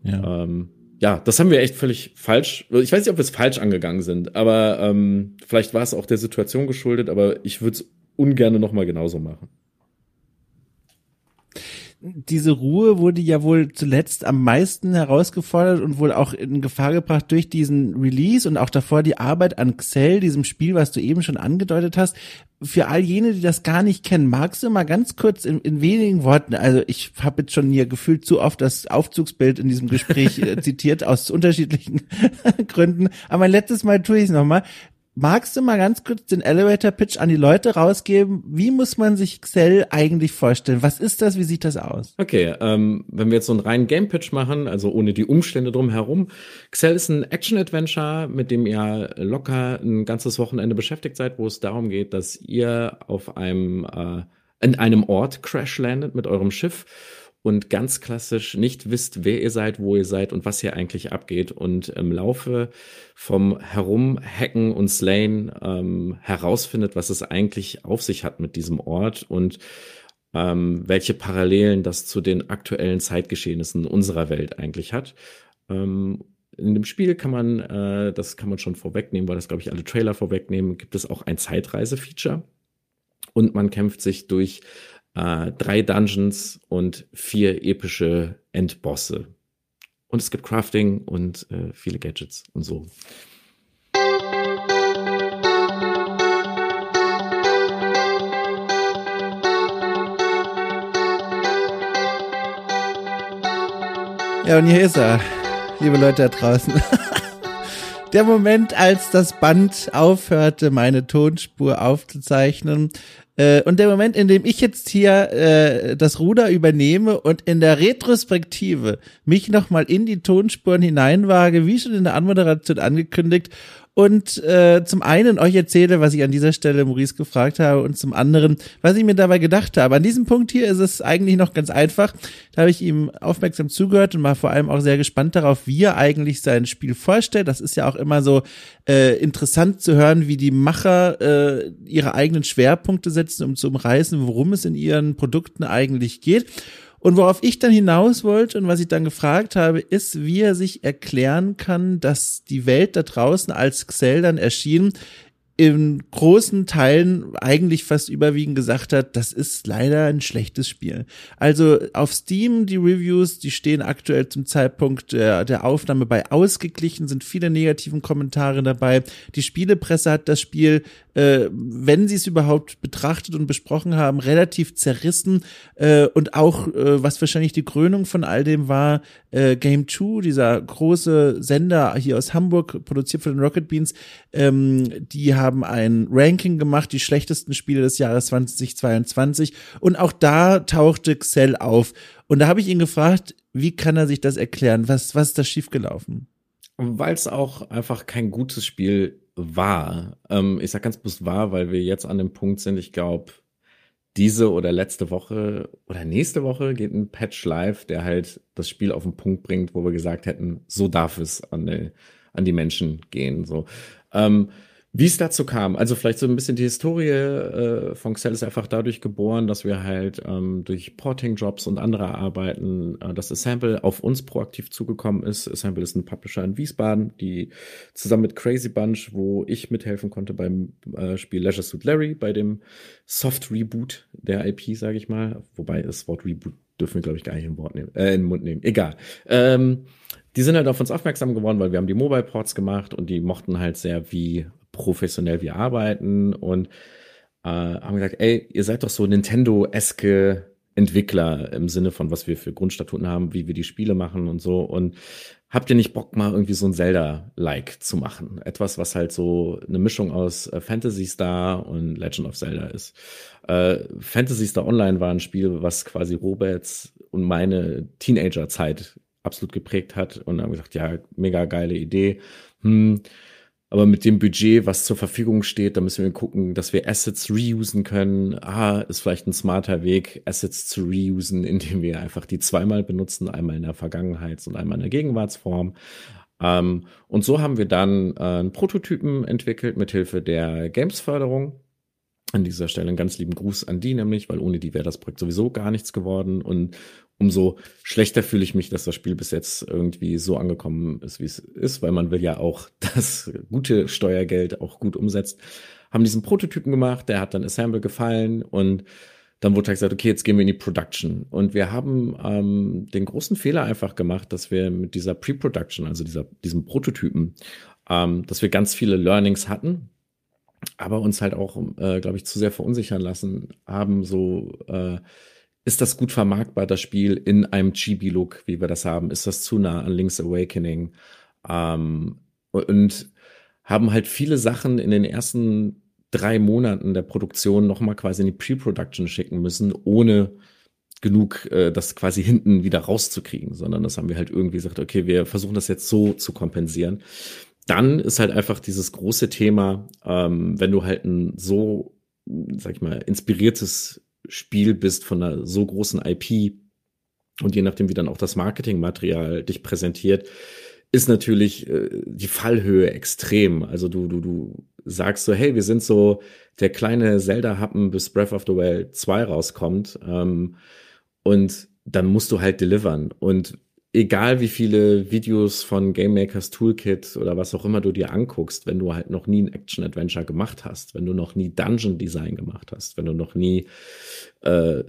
ja, ähm, ja das haben wir echt völlig falsch. Ich weiß nicht, ob wir es falsch angegangen sind, aber ähm, vielleicht war es auch der Situation geschuldet, aber ich würde es ungern nochmal genauso machen diese Ruhe wurde ja wohl zuletzt am meisten herausgefordert und wohl auch in Gefahr gebracht durch diesen Release und auch davor die Arbeit an Xell, diesem Spiel, was du eben schon angedeutet hast. Für all jene, die das gar nicht kennen, magst du mal ganz kurz in, in wenigen Worten, also ich habe jetzt schon hier gefühlt zu oft das Aufzugsbild in diesem Gespräch äh, zitiert aus unterschiedlichen Gründen, aber letztes Mal tue ich es nochmal. Magst du mal ganz kurz den Elevator Pitch an die Leute rausgeben? Wie muss man sich Xell eigentlich vorstellen? Was ist das? Wie sieht das aus? Okay, ähm, wenn wir jetzt so einen reinen Game Pitch machen, also ohne die Umstände drumherum. Xell ist ein Action-Adventure, mit dem ihr locker ein ganzes Wochenende beschäftigt seid, wo es darum geht, dass ihr auf einem, äh, in einem Ort crash landet mit eurem Schiff und ganz klassisch nicht wisst, wer ihr seid, wo ihr seid und was hier eigentlich abgeht und im Laufe vom Herumhacken und Slayen ähm, herausfindet, was es eigentlich auf sich hat mit diesem Ort und ähm, welche Parallelen das zu den aktuellen Zeitgeschehnissen unserer Welt eigentlich hat. Ähm, in dem Spiel kann man, äh, das kann man schon vorwegnehmen, weil das, glaube ich, alle Trailer vorwegnehmen, gibt es auch ein Zeitreise-Feature. Und man kämpft sich durch äh, drei Dungeons und vier epische Endbosse. Und es gibt Crafting und äh, viele Gadgets und so. Ja, und hier ist er, liebe Leute da draußen. Der Moment, als das Band aufhörte, meine Tonspur aufzuzeichnen äh, und der Moment, in dem ich jetzt hier äh, das Ruder übernehme und in der Retrospektive mich nochmal in die Tonspuren hineinwage, wie schon in der Anmoderation angekündigt, und äh, zum einen euch erzähle, was ich an dieser Stelle Maurice gefragt habe und zum anderen, was ich mir dabei gedacht habe. An diesem Punkt hier ist es eigentlich noch ganz einfach. Da habe ich ihm aufmerksam zugehört und war vor allem auch sehr gespannt darauf, wie er eigentlich sein Spiel vorstellt. Das ist ja auch immer so äh, interessant zu hören, wie die Macher äh, ihre eigenen Schwerpunkte setzen, um zu umreißen, worum es in ihren Produkten eigentlich geht. Und worauf ich dann hinaus wollte und was ich dann gefragt habe, ist, wie er sich erklären kann, dass die Welt da draußen als Xell dann erschien, in großen Teilen eigentlich fast überwiegend gesagt hat, das ist leider ein schlechtes Spiel. Also auf Steam, die Reviews, die stehen aktuell zum Zeitpunkt der, der Aufnahme bei ausgeglichen, sind viele negativen Kommentare dabei. Die Spielepresse hat das Spiel äh, wenn sie es überhaupt betrachtet und besprochen haben, relativ zerrissen äh, und auch, äh, was wahrscheinlich die Krönung von all dem war, äh, Game 2, dieser große Sender hier aus Hamburg, produziert von den Rocket Beans, ähm, die haben ein Ranking gemacht, die schlechtesten Spiele des Jahres 2022 und auch da tauchte Xell auf. Und da habe ich ihn gefragt, wie kann er sich das erklären? Was, was ist da schiefgelaufen? Weil es auch einfach kein gutes Spiel war. Ähm, ich sage ganz bewusst war, weil wir jetzt an dem Punkt sind, ich glaube, diese oder letzte Woche oder nächste Woche geht ein Patch live, der halt das Spiel auf den Punkt bringt, wo wir gesagt hätten, so darf es an die, an die Menschen gehen. So. Ähm, wie es dazu kam, also vielleicht so ein bisschen die Historie äh, von Xell ist einfach dadurch geboren, dass wir halt ähm, durch Porting-Jobs und andere Arbeiten, äh, dass Assemble auf uns proaktiv zugekommen ist. Assemble ist ein Publisher in Wiesbaden, die zusammen mit Crazy Bunch, wo ich mithelfen konnte beim äh, Spiel Leisure Suit Larry, bei dem Soft-Reboot der IP, sage ich mal. Wobei das Wort Reboot dürfen wir, glaube ich, gar nicht im, Wort nehmen, äh, in den Mund nehmen. Egal. Ähm, die sind halt auf uns aufmerksam geworden, weil wir haben die Mobile Ports gemacht und die mochten halt sehr, wie professionell wir arbeiten und äh, haben gesagt, ey, ihr seid doch so Nintendo-eske Entwickler im Sinne von, was wir für Grundstatuten haben, wie wir die Spiele machen und so. Und habt ihr nicht Bock, mal irgendwie so ein Zelda-like zu machen? Etwas, was halt so eine Mischung aus äh, Fantasy Star und Legend of Zelda ist. Äh, Fantasy Star Online war ein Spiel, was quasi Roberts und meine Teenager-Zeit absolut geprägt hat. Und haben gesagt, ja, mega geile Idee. Hm, aber mit dem Budget, was zur Verfügung steht, da müssen wir gucken, dass wir Assets reusen können. Ah, ist vielleicht ein smarter Weg, Assets zu reusen, indem wir einfach die zweimal benutzen, einmal in der Vergangenheits- und einmal in der Gegenwartsform. Ähm, und so haben wir dann äh, einen Prototypen entwickelt mit Hilfe der Games-Förderung. An dieser Stelle einen ganz lieben Gruß an die nämlich, weil ohne die wäre das Projekt sowieso gar nichts geworden. Und umso schlechter fühle ich mich, dass das Spiel bis jetzt irgendwie so angekommen ist, wie es ist, weil man will ja auch das gute Steuergeld auch gut umsetzt. Haben diesen Prototypen gemacht, der hat dann Assemble gefallen und dann wurde halt gesagt, okay, jetzt gehen wir in die Production. Und wir haben ähm, den großen Fehler einfach gemacht, dass wir mit dieser Pre-Production, also dieser, diesem Prototypen, ähm, dass wir ganz viele Learnings hatten, aber uns halt auch, äh, glaube ich, zu sehr verunsichern lassen haben, so äh, ist das gut vermarktbar, das Spiel in einem Chibi-Look, wie wir das haben? Ist das zu nah an Link's Awakening? Ähm, und haben halt viele Sachen in den ersten drei Monaten der Produktion nochmal quasi in die Pre-Production schicken müssen, ohne genug äh, das quasi hinten wieder rauszukriegen, sondern das haben wir halt irgendwie gesagt, okay, wir versuchen das jetzt so zu kompensieren. Dann ist halt einfach dieses große Thema, ähm, wenn du halt ein so, sag ich mal, inspiriertes Spiel bist von einer so großen IP und je nachdem, wie dann auch das Marketingmaterial dich präsentiert, ist natürlich äh, die Fallhöhe extrem. Also du, du, du sagst so, hey, wir sind so der kleine Zelda-Happen, bis Breath of the Wild 2 rauskommt. Ähm, und dann musst du halt delivern. Und egal wie viele Videos von Game Makers Toolkit oder was auch immer du dir anguckst, wenn du halt noch nie ein Action Adventure gemacht hast, wenn du noch nie Dungeon Design gemacht hast, wenn du noch nie äh,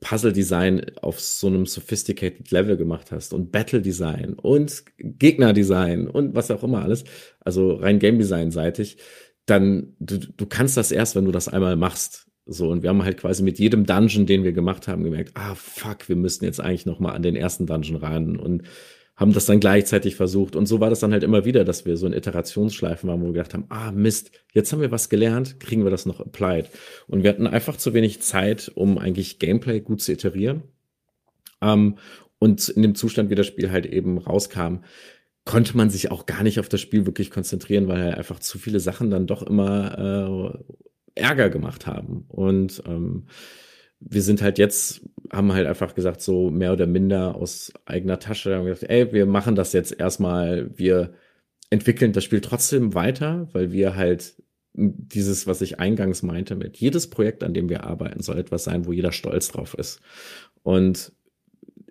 Puzzle Design auf so einem sophisticated Level gemacht hast und Battle Design und Gegner Design und was auch immer alles, also rein Game Design seitig, dann du, du kannst das erst, wenn du das einmal machst. So, und wir haben halt quasi mit jedem Dungeon, den wir gemacht haben, gemerkt, ah, fuck, wir müssten jetzt eigentlich noch mal an den ersten Dungeon ran und haben das dann gleichzeitig versucht. Und so war das dann halt immer wieder, dass wir so in Iterationsschleifen waren, wo wir gedacht haben, ah, Mist, jetzt haben wir was gelernt, kriegen wir das noch applied. Und wir hatten einfach zu wenig Zeit, um eigentlich Gameplay gut zu iterieren. Ähm, und in dem Zustand, wie das Spiel halt eben rauskam, konnte man sich auch gar nicht auf das Spiel wirklich konzentrieren, weil halt einfach zu viele Sachen dann doch immer äh, Ärger gemacht haben. Und ähm, wir sind halt jetzt, haben halt einfach gesagt, so mehr oder minder aus eigener Tasche, haben gesagt, ey, wir machen das jetzt erstmal, wir entwickeln das Spiel trotzdem weiter, weil wir halt dieses, was ich eingangs meinte, mit jedes Projekt, an dem wir arbeiten, soll etwas sein, wo jeder stolz drauf ist. Und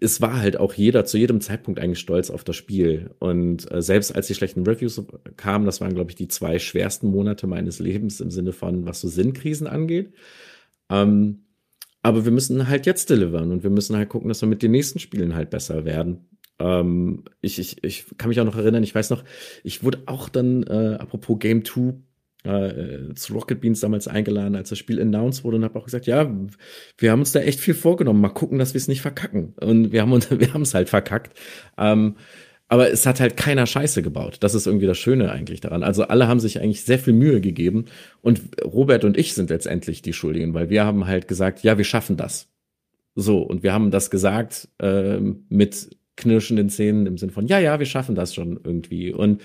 es war halt auch jeder zu jedem Zeitpunkt eigentlich stolz auf das Spiel. Und äh, selbst als die schlechten Reviews kamen, das waren, glaube ich, die zwei schwersten Monate meines Lebens im Sinne von, was so Sinnkrisen angeht. Ähm, aber wir müssen halt jetzt delivern und wir müssen halt gucken, dass wir mit den nächsten Spielen halt besser werden. Ähm, ich, ich, ich kann mich auch noch erinnern, ich weiß noch, ich wurde auch dann, äh, apropos Game 2, äh, zu Rocket Beans damals eingeladen, als das Spiel announced wurde und habe auch gesagt, ja, wir haben uns da echt viel vorgenommen, mal gucken, dass wir es nicht verkacken. Und wir haben uns, wir haben es halt verkackt. Ähm, aber es hat halt keiner Scheiße gebaut. Das ist irgendwie das Schöne eigentlich daran. Also alle haben sich eigentlich sehr viel Mühe gegeben und Robert und ich sind letztendlich die Schuldigen, weil wir haben halt gesagt, ja, wir schaffen das. So, und wir haben das gesagt äh, mit knirschenden Zähnen im Sinn von, ja, ja, wir schaffen das schon irgendwie. Und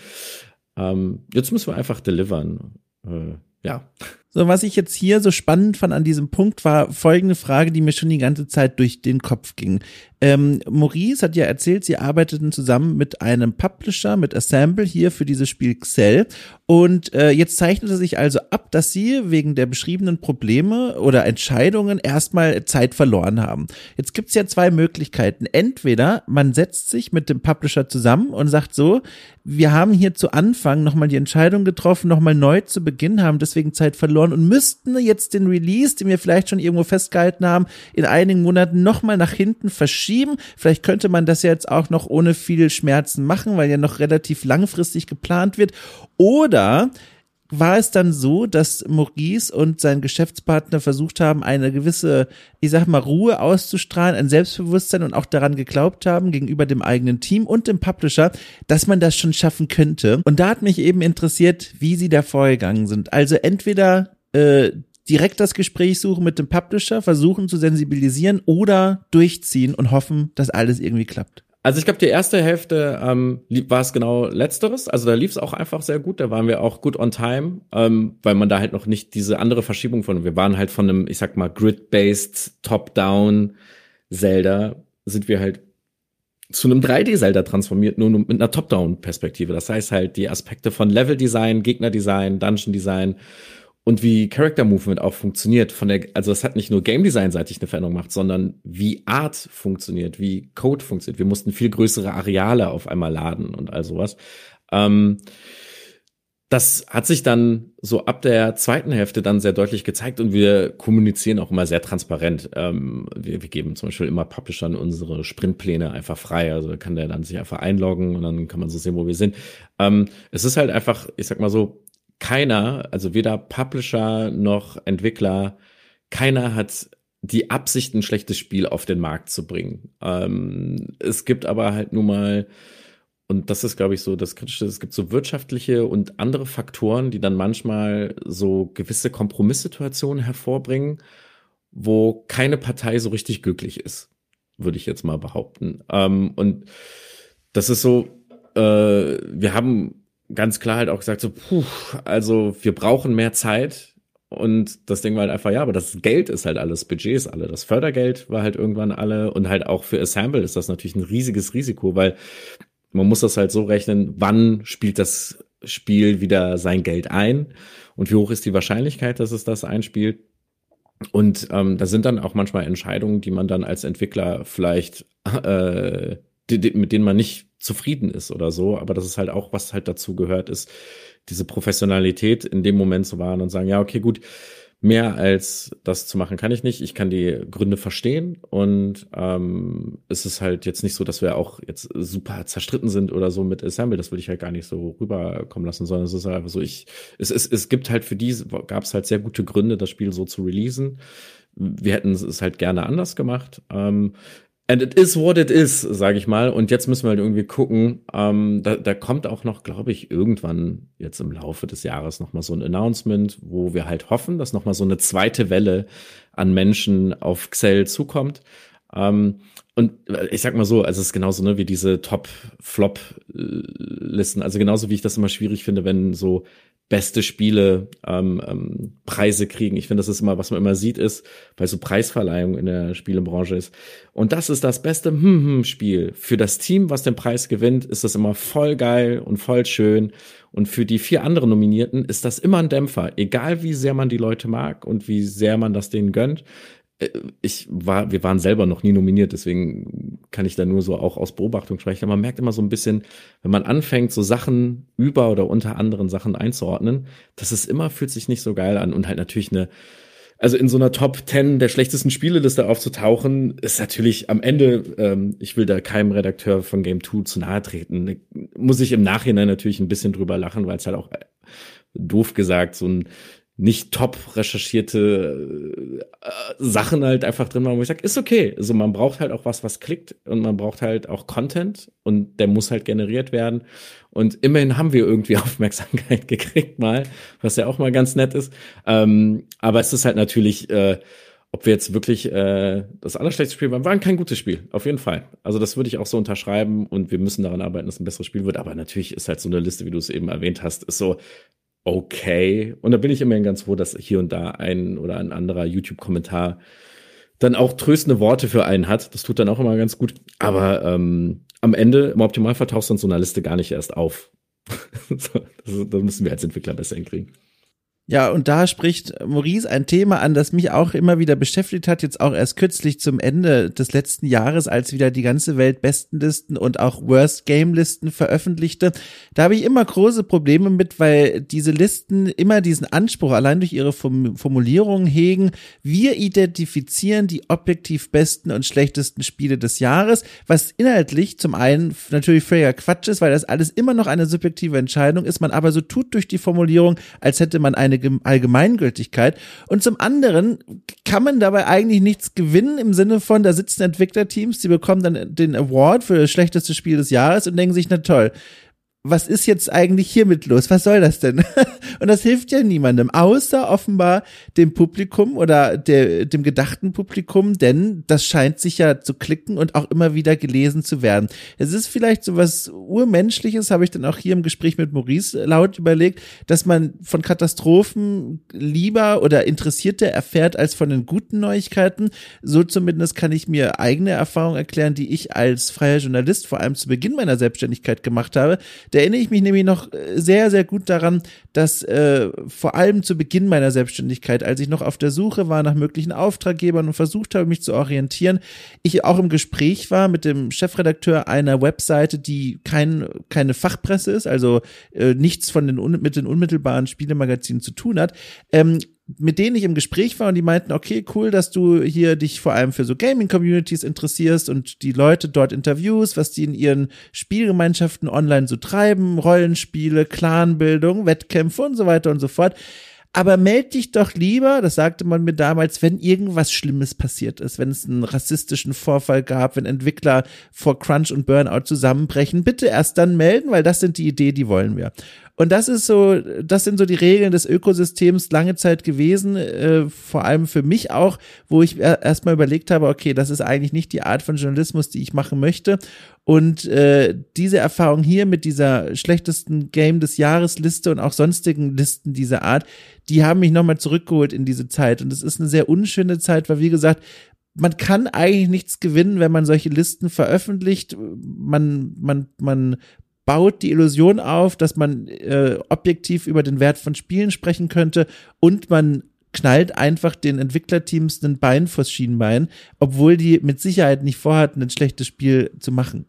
ähm, jetzt müssen wir einfach delivern. Äh, ja. So, was ich jetzt hier so spannend fand an diesem Punkt war folgende Frage, die mir schon die ganze Zeit durch den Kopf ging. Ähm, Maurice hat ja erzählt, sie arbeiteten zusammen mit einem Publisher, mit Assemble hier für dieses Spiel Xell. Und äh, jetzt zeichnete sich also ab, dass sie wegen der beschriebenen Probleme oder Entscheidungen erstmal Zeit verloren haben. Jetzt gibt's ja zwei Möglichkeiten. Entweder man setzt sich mit dem Publisher zusammen und sagt so, wir haben hier zu Anfang nochmal die Entscheidung getroffen, nochmal neu zu beginnen, haben deswegen Zeit verloren und müssten jetzt den Release, den wir vielleicht schon irgendwo festgehalten haben, in einigen Monaten nochmal nach hinten verschieben. Vielleicht könnte man das jetzt auch noch ohne viel Schmerzen machen, weil ja noch relativ langfristig geplant wird. Oder war es dann so, dass Maurice und sein Geschäftspartner versucht haben, eine gewisse, ich sag mal, Ruhe auszustrahlen, ein Selbstbewusstsein und auch daran geglaubt haben, gegenüber dem eigenen Team und dem Publisher, dass man das schon schaffen könnte. Und da hat mich eben interessiert, wie sie da vorgegangen sind. Also entweder äh, direkt das Gespräch suchen mit dem Publisher, versuchen zu sensibilisieren oder durchziehen und hoffen, dass alles irgendwie klappt? Also ich glaube, die erste Hälfte ähm, war es genau letzteres. Also da lief es auch einfach sehr gut. Da waren wir auch gut on time, ähm, weil man da halt noch nicht diese andere Verschiebung von. Wir waren halt von einem, ich sag mal, grid-based Top-Down Zelda sind wir halt zu einem 3D-Zelda transformiert, nur mit einer Top-Down-Perspektive. Das heißt halt die Aspekte von Level-Design, Gegner-Design, Dungeon-Design und wie Character Movement auch funktioniert. Von der, also es hat nicht nur Game Design seitig eine Veränderung gemacht, sondern wie Art funktioniert, wie Code funktioniert. Wir mussten viel größere Areale auf einmal laden und all sowas. Ähm, das hat sich dann so ab der zweiten Hälfte dann sehr deutlich gezeigt und wir kommunizieren auch immer sehr transparent. Ähm, wir, wir, geben zum Beispiel immer Publishern unsere Sprintpläne einfach frei. Also kann der dann sich einfach einloggen und dann kann man so sehen, wo wir sind. Ähm, es ist halt einfach, ich sag mal so, keiner, also weder Publisher noch Entwickler, keiner hat die Absicht, ein schlechtes Spiel auf den Markt zu bringen. Ähm, es gibt aber halt nun mal, und das ist, glaube ich, so das Kritische, es gibt so wirtschaftliche und andere Faktoren, die dann manchmal so gewisse Kompromisssituationen hervorbringen, wo keine Partei so richtig glücklich ist, würde ich jetzt mal behaupten. Ähm, und das ist so, äh, wir haben ganz klar halt auch gesagt, so, puh, also wir brauchen mehr Zeit. Und das Ding war halt einfach, ja, aber das Geld ist halt alles, Budget ist alle. Das Fördergeld war halt irgendwann alle. Und halt auch für Assemble ist das natürlich ein riesiges Risiko, weil man muss das halt so rechnen, wann spielt das Spiel wieder sein Geld ein und wie hoch ist die Wahrscheinlichkeit, dass es das einspielt. Und ähm, da sind dann auch manchmal Entscheidungen, die man dann als Entwickler vielleicht, äh, die, die, mit denen man nicht zufrieden ist oder so. Aber das ist halt auch, was halt dazu gehört, ist diese Professionalität in dem Moment zu wahren und sagen, ja, okay, gut, mehr als das zu machen kann ich nicht. Ich kann die Gründe verstehen und ähm, es ist halt jetzt nicht so, dass wir auch jetzt super zerstritten sind oder so mit Assemble. Das würde ich halt gar nicht so rüberkommen lassen, sondern es ist halt einfach so, ich, es, es, es gibt halt für die, gab es halt sehr gute Gründe, das Spiel so zu releasen. Wir hätten es halt gerne anders gemacht. Ähm, And it is what it is, sage ich mal. Und jetzt müssen wir halt irgendwie gucken. Ähm, da, da kommt auch noch, glaube ich, irgendwann jetzt im Laufe des Jahres noch mal so ein Announcement, wo wir halt hoffen, dass noch mal so eine zweite Welle an Menschen auf Xell zukommt. Ähm, und ich sag mal so, also es ist genauso ne, wie diese Top-Flop-Listen. Also genauso wie ich das immer schwierig finde, wenn so beste Spiele ähm, ähm, Preise kriegen. Ich finde, das ist immer, was man immer sieht, ist, weil so Preisverleihung in der Spielebranche ist. Und das ist das beste hm, hm, Spiel. Für das Team, was den Preis gewinnt, ist das immer voll geil und voll schön. Und für die vier anderen Nominierten ist das immer ein Dämpfer. Egal wie sehr man die Leute mag und wie sehr man das denen gönnt. Äh, ich war, wir waren selber noch nie nominiert, deswegen kann ich da nur so auch aus Beobachtung sprechen. Aber man merkt immer so ein bisschen, wenn man anfängt, so Sachen über oder unter anderen Sachen einzuordnen, dass es immer fühlt sich nicht so geil an und halt natürlich eine, also in so einer Top 10 der schlechtesten Spieleliste aufzutauchen, ist natürlich am Ende, ähm, ich will da keinem Redakteur von Game 2 zu nahe treten, muss ich im Nachhinein natürlich ein bisschen drüber lachen, weil es halt auch äh, doof gesagt so ein nicht top recherchierte äh, Sachen halt einfach drin waren, wo ich sage, ist okay. Also man braucht halt auch was, was klickt und man braucht halt auch Content und der muss halt generiert werden. Und immerhin haben wir irgendwie Aufmerksamkeit gekriegt mal, was ja auch mal ganz nett ist. Ähm, aber es ist halt natürlich, äh, ob wir jetzt wirklich äh, das allerschlechteste Spiel waren, war kein gutes Spiel, auf jeden Fall. Also das würde ich auch so unterschreiben und wir müssen daran arbeiten, dass ein besseres Spiel wird. Aber natürlich ist halt so eine Liste, wie du es eben erwähnt hast, ist so, okay. Und da bin ich immerhin ganz froh, dass hier und da ein oder ein anderer YouTube-Kommentar dann auch tröstende Worte für einen hat. Das tut dann auch immer ganz gut. Aber ähm, am Ende, im Optimalfall tauchst du in so einer Liste gar nicht erst auf. das, das müssen wir als Entwickler besser hinkriegen. Ja, und da spricht Maurice ein Thema an, das mich auch immer wieder beschäftigt hat, jetzt auch erst kürzlich zum Ende des letzten Jahres, als wieder die ganze Welt Bestenlisten und auch Worst Game Listen veröffentlichte. Da habe ich immer große Probleme mit, weil diese Listen immer diesen Anspruch allein durch ihre Formulierungen hegen. Wir identifizieren die objektiv besten und schlechtesten Spiele des Jahres, was inhaltlich zum einen natürlich völliger Quatsch ist, weil das alles immer noch eine subjektive Entscheidung ist, man aber so tut durch die Formulierung, als hätte man eine eine Allgemeingültigkeit. Und zum anderen kann man dabei eigentlich nichts gewinnen im Sinne von, da sitzen Entwicklerteams, die bekommen dann den Award für das schlechteste Spiel des Jahres und denken sich, na toll, was ist jetzt eigentlich hiermit los? Was soll das denn? Und das hilft ja niemandem, außer offenbar dem Publikum oder der, dem gedachten Publikum, denn das scheint sich ja zu klicken und auch immer wieder gelesen zu werden. Es ist vielleicht so was Urmenschliches, habe ich dann auch hier im Gespräch mit Maurice laut überlegt, dass man von Katastrophen lieber oder interessierter erfährt als von den guten Neuigkeiten. So zumindest kann ich mir eigene Erfahrungen erklären, die ich als freier Journalist vor allem zu Beginn meiner Selbstständigkeit gemacht habe da erinnere ich mich nämlich noch äh, sehr, sehr gut daran, dass äh, vor allem zu Beginn meiner Selbstständigkeit, als ich noch auf der Suche war nach möglichen Auftraggebern und versucht habe, mich zu orientieren, ich auch im Gespräch war mit dem Chefredakteur einer Webseite, die kein, keine Fachpresse ist, also äh, nichts von den mit den unmittelbaren Spielemagazinen zu tun hat, ähm, mit denen ich im Gespräch war und die meinten, okay, cool, dass du hier dich vor allem für so Gaming-Communities interessierst und die Leute dort interviewst, was die in ihren Spielgemeinschaften online so treiben, Rollenspiele, Clanbildung, Wettkämpfe und so weiter und so fort. Aber meld dich doch lieber, das sagte man mir damals, wenn irgendwas Schlimmes passiert ist, wenn es einen rassistischen Vorfall gab, wenn Entwickler vor Crunch und Burnout zusammenbrechen, bitte erst dann melden, weil das sind die Ideen, die wollen wir. Und das ist so, das sind so die Regeln des Ökosystems lange Zeit gewesen, äh, vor allem für mich auch, wo ich erstmal überlegt habe, okay, das ist eigentlich nicht die Art von Journalismus, die ich machen möchte. Und äh, diese Erfahrung hier mit dieser schlechtesten Game des Jahres Liste und auch sonstigen Listen dieser Art, die haben mich nochmal zurückgeholt in diese Zeit. Und es ist eine sehr unschöne Zeit, weil wie gesagt, man kann eigentlich nichts gewinnen, wenn man solche Listen veröffentlicht. Man, man, man baut die Illusion auf, dass man äh, objektiv über den Wert von Spielen sprechen könnte und man knallt einfach den Entwicklerteams ein Bein vors Schienbein, obwohl die mit Sicherheit nicht vorhatten, ein schlechtes Spiel zu machen.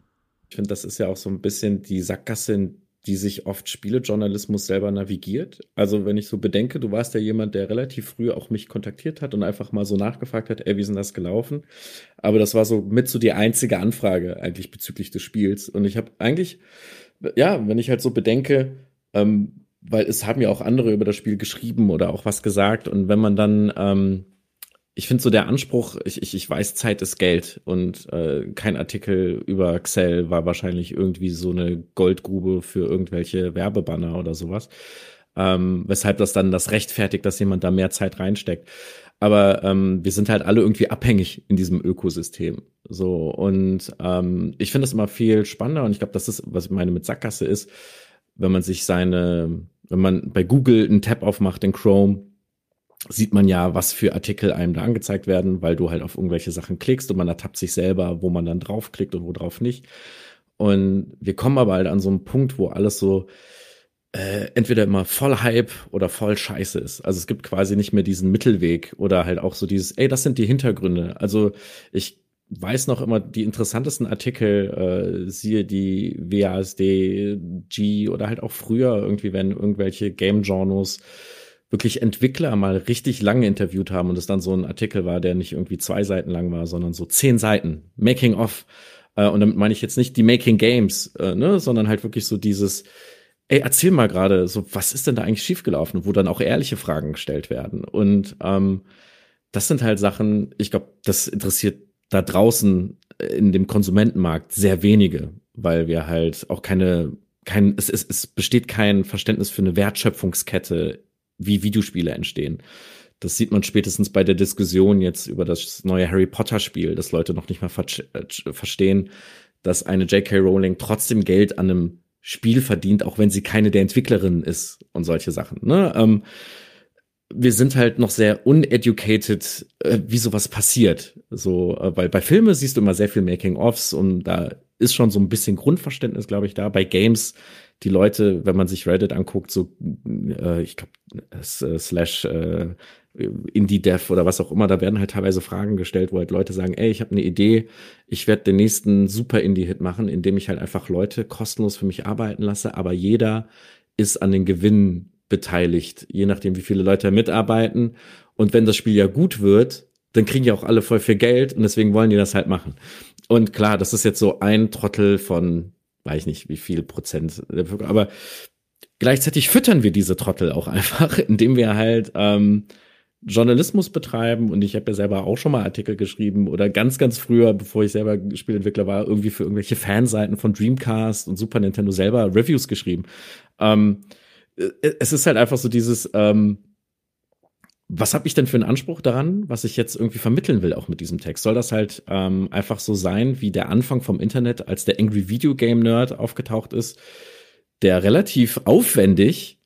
Ich finde, das ist ja auch so ein bisschen die Sackgasse, in die sich oft Spielejournalismus selber navigiert. Also wenn ich so bedenke, du warst ja jemand, der relativ früh auch mich kontaktiert hat und einfach mal so nachgefragt hat, ey, wie ist denn das gelaufen? Aber das war so mit so die einzige Anfrage eigentlich bezüglich des Spiels. Und ich habe eigentlich ja, wenn ich halt so bedenke, ähm, weil es haben ja auch andere über das Spiel geschrieben oder auch was gesagt und wenn man dann, ähm, ich finde so der Anspruch, ich, ich, ich weiß, Zeit ist Geld und äh, kein Artikel über Excel war wahrscheinlich irgendwie so eine Goldgrube für irgendwelche Werbebanner oder sowas. Ähm, weshalb das dann das rechtfertigt, dass jemand da mehr Zeit reinsteckt. Aber ähm, wir sind halt alle irgendwie abhängig in diesem Ökosystem. So, und ähm, ich finde das immer viel spannender und ich glaube, das ist, was ich meine mit Sackgasse ist, wenn man sich seine, wenn man bei Google einen Tab aufmacht in Chrome, sieht man ja, was für Artikel einem da angezeigt werden, weil du halt auf irgendwelche Sachen klickst und man ertappt sich selber, wo man dann draufklickt und wo drauf nicht. Und wir kommen aber halt an so einen Punkt, wo alles so äh, entweder immer voll Hype oder voll Scheiße ist. Also es gibt quasi nicht mehr diesen Mittelweg oder halt auch so dieses, ey, das sind die Hintergründe. Also ich weiß noch immer die interessantesten Artikel, äh, siehe die WASD, G oder halt auch früher irgendwie, wenn irgendwelche Game Journals wirklich Entwickler mal richtig lange interviewt haben und es dann so ein Artikel war, der nicht irgendwie zwei Seiten lang war, sondern so zehn Seiten, Making of. Äh, und damit meine ich jetzt nicht die Making Games, äh, ne, sondern halt wirklich so dieses, ey, erzähl mal gerade, so, was ist denn da eigentlich schiefgelaufen, wo dann auch ehrliche Fragen gestellt werden. Und ähm, das sind halt Sachen, ich glaube, das interessiert da draußen in dem Konsumentenmarkt sehr wenige, weil wir halt auch keine, kein, es, es, es besteht kein Verständnis für eine Wertschöpfungskette wie Videospiele entstehen. Das sieht man spätestens bei der Diskussion jetzt über das neue Harry Potter Spiel, dass Leute noch nicht mal ver äh, verstehen, dass eine J.K. Rowling trotzdem Geld an einem Spiel verdient, auch wenn sie keine der Entwicklerinnen ist und solche Sachen. Ne? Ähm, wir sind halt noch sehr uneducated, äh, wie sowas passiert. So, äh, weil bei Filmen siehst du immer sehr viel Making-ofs und da ist schon so ein bisschen Grundverständnis, glaube ich, da. Bei Games die Leute, wenn man sich Reddit anguckt, so, äh, ich glaube, äh, slash äh, Indie-Dev oder was auch immer, da werden halt teilweise Fragen gestellt, wo halt Leute sagen, ey, ich habe eine Idee, ich werde den nächsten super Indie-Hit machen, indem ich halt einfach Leute kostenlos für mich arbeiten lasse, aber jeder ist an den Gewinnen beteiligt, je nachdem, wie viele Leute mitarbeiten. Und wenn das Spiel ja gut wird, dann kriegen ja auch alle voll viel Geld und deswegen wollen die das halt machen. Und klar, das ist jetzt so ein Trottel von weiß ich nicht, wie viel Prozent aber gleichzeitig füttern wir diese Trottel auch einfach, indem wir halt ähm, Journalismus betreiben und ich habe ja selber auch schon mal Artikel geschrieben oder ganz, ganz früher, bevor ich selber Spielentwickler war, irgendwie für irgendwelche Fanseiten von Dreamcast und Super Nintendo selber Reviews geschrieben. Ähm, äh, es ist halt einfach so dieses, ähm, was habe ich denn für einen Anspruch daran, was ich jetzt irgendwie vermitteln will, auch mit diesem Text? Soll das halt ähm, einfach so sein, wie der Anfang vom Internet, als der Angry Video Game Nerd aufgetaucht ist, der relativ aufwendig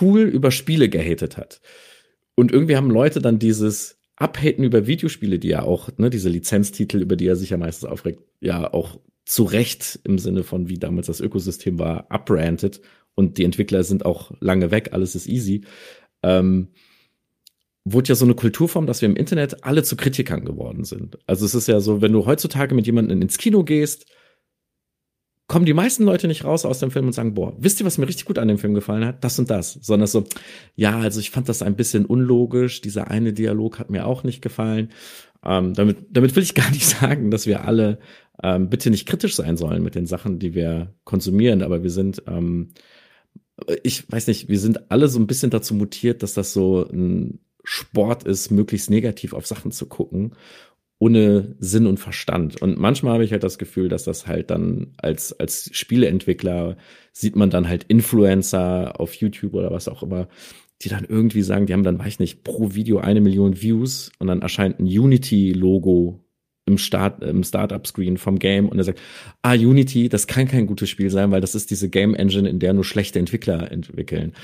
cool über Spiele gehatet hat. Und irgendwie haben Leute dann dieses Abhaten über Videospiele, die ja auch, ne, diese Lizenztitel, über die er sich ja meistens aufregt, ja auch zu Recht im Sinne von, wie damals das Ökosystem war, upranted und die Entwickler sind auch lange weg, alles ist easy. Ähm, wurde ja so eine Kulturform, dass wir im Internet alle zu Kritikern geworden sind. Also es ist ja so, wenn du heutzutage mit jemandem ins Kino gehst, kommen die meisten Leute nicht raus aus dem Film und sagen, boah, wisst ihr, was mir richtig gut an dem Film gefallen hat? Das und das. Sondern so, ja, also ich fand das ein bisschen unlogisch. Dieser eine Dialog hat mir auch nicht gefallen. Ähm, damit, damit will ich gar nicht sagen, dass wir alle ähm, bitte nicht kritisch sein sollen mit den Sachen, die wir konsumieren. Aber wir sind, ähm, ich weiß nicht, wir sind alle so ein bisschen dazu mutiert, dass das so ein Sport ist, möglichst negativ auf Sachen zu gucken, ohne Sinn und Verstand. Und manchmal habe ich halt das Gefühl, dass das halt dann als, als Spieleentwickler sieht man dann halt Influencer auf YouTube oder was auch immer, die dann irgendwie sagen, die haben dann, weiß ich nicht, pro Video eine Million Views und dann erscheint ein Unity-Logo im Start, im Startup-Screen vom Game und er sagt, ah, Unity, das kann kein gutes Spiel sein, weil das ist diese Game Engine, in der nur schlechte Entwickler entwickeln.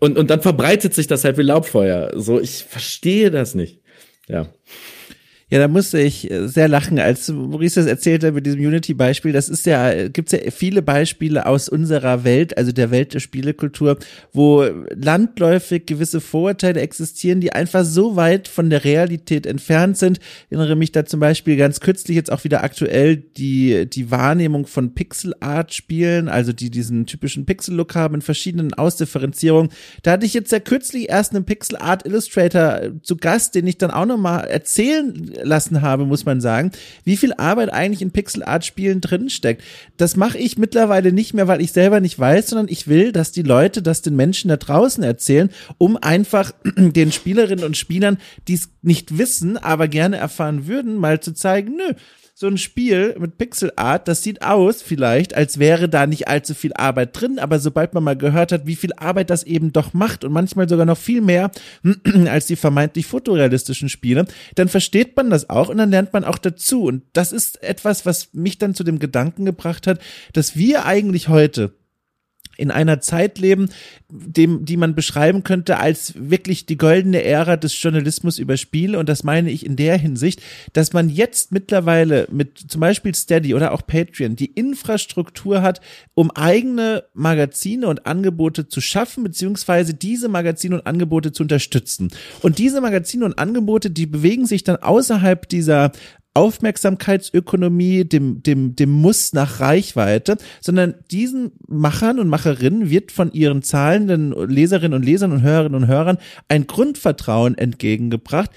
Und, und dann verbreitet sich das halt wie Laubfeuer. So, ich verstehe das nicht. Ja. Ja, da musste ich äh, sehr lachen, als Maurice das erzählte mit diesem Unity-Beispiel. Das ist ja, gibt's ja viele Beispiele aus unserer Welt, also der Welt der Spielekultur, wo landläufig gewisse Vorurteile existieren, die einfach so weit von der Realität entfernt sind. Ich erinnere mich da zum Beispiel ganz kürzlich jetzt auch wieder aktuell die, die Wahrnehmung von Pixel-Art-Spielen, also die diesen typischen Pixel-Look haben in verschiedenen Ausdifferenzierungen. Da hatte ich jetzt sehr kürzlich erst einen Pixel-Art-Illustrator zu Gast, den ich dann auch nochmal erzählen lassen habe, muss man sagen, wie viel Arbeit eigentlich in Pixel-Art-Spielen drinsteckt. Das mache ich mittlerweile nicht mehr, weil ich selber nicht weiß, sondern ich will, dass die Leute das den Menschen da draußen erzählen, um einfach den Spielerinnen und Spielern, die es nicht wissen, aber gerne erfahren würden, mal zu zeigen, nö, so ein Spiel mit Pixelart, das sieht aus vielleicht, als wäre da nicht allzu viel Arbeit drin, aber sobald man mal gehört hat, wie viel Arbeit das eben doch macht und manchmal sogar noch viel mehr als die vermeintlich fotorealistischen Spiele, dann versteht man das auch und dann lernt man auch dazu. Und das ist etwas, was mich dann zu dem Gedanken gebracht hat, dass wir eigentlich heute in einer Zeit leben, dem, die man beschreiben könnte als wirklich die goldene Ära des Journalismus über Spiele. Und das meine ich in der Hinsicht, dass man jetzt mittlerweile mit zum Beispiel Steady oder auch Patreon die Infrastruktur hat, um eigene Magazine und Angebote zu schaffen, beziehungsweise diese Magazine und Angebote zu unterstützen. Und diese Magazine und Angebote, die bewegen sich dann außerhalb dieser Aufmerksamkeitsökonomie, dem, dem, dem Muss nach Reichweite, sondern diesen Machern und Macherinnen wird von ihren zahlenden Leserinnen und Lesern und Hörerinnen und Hörern ein Grundvertrauen entgegengebracht,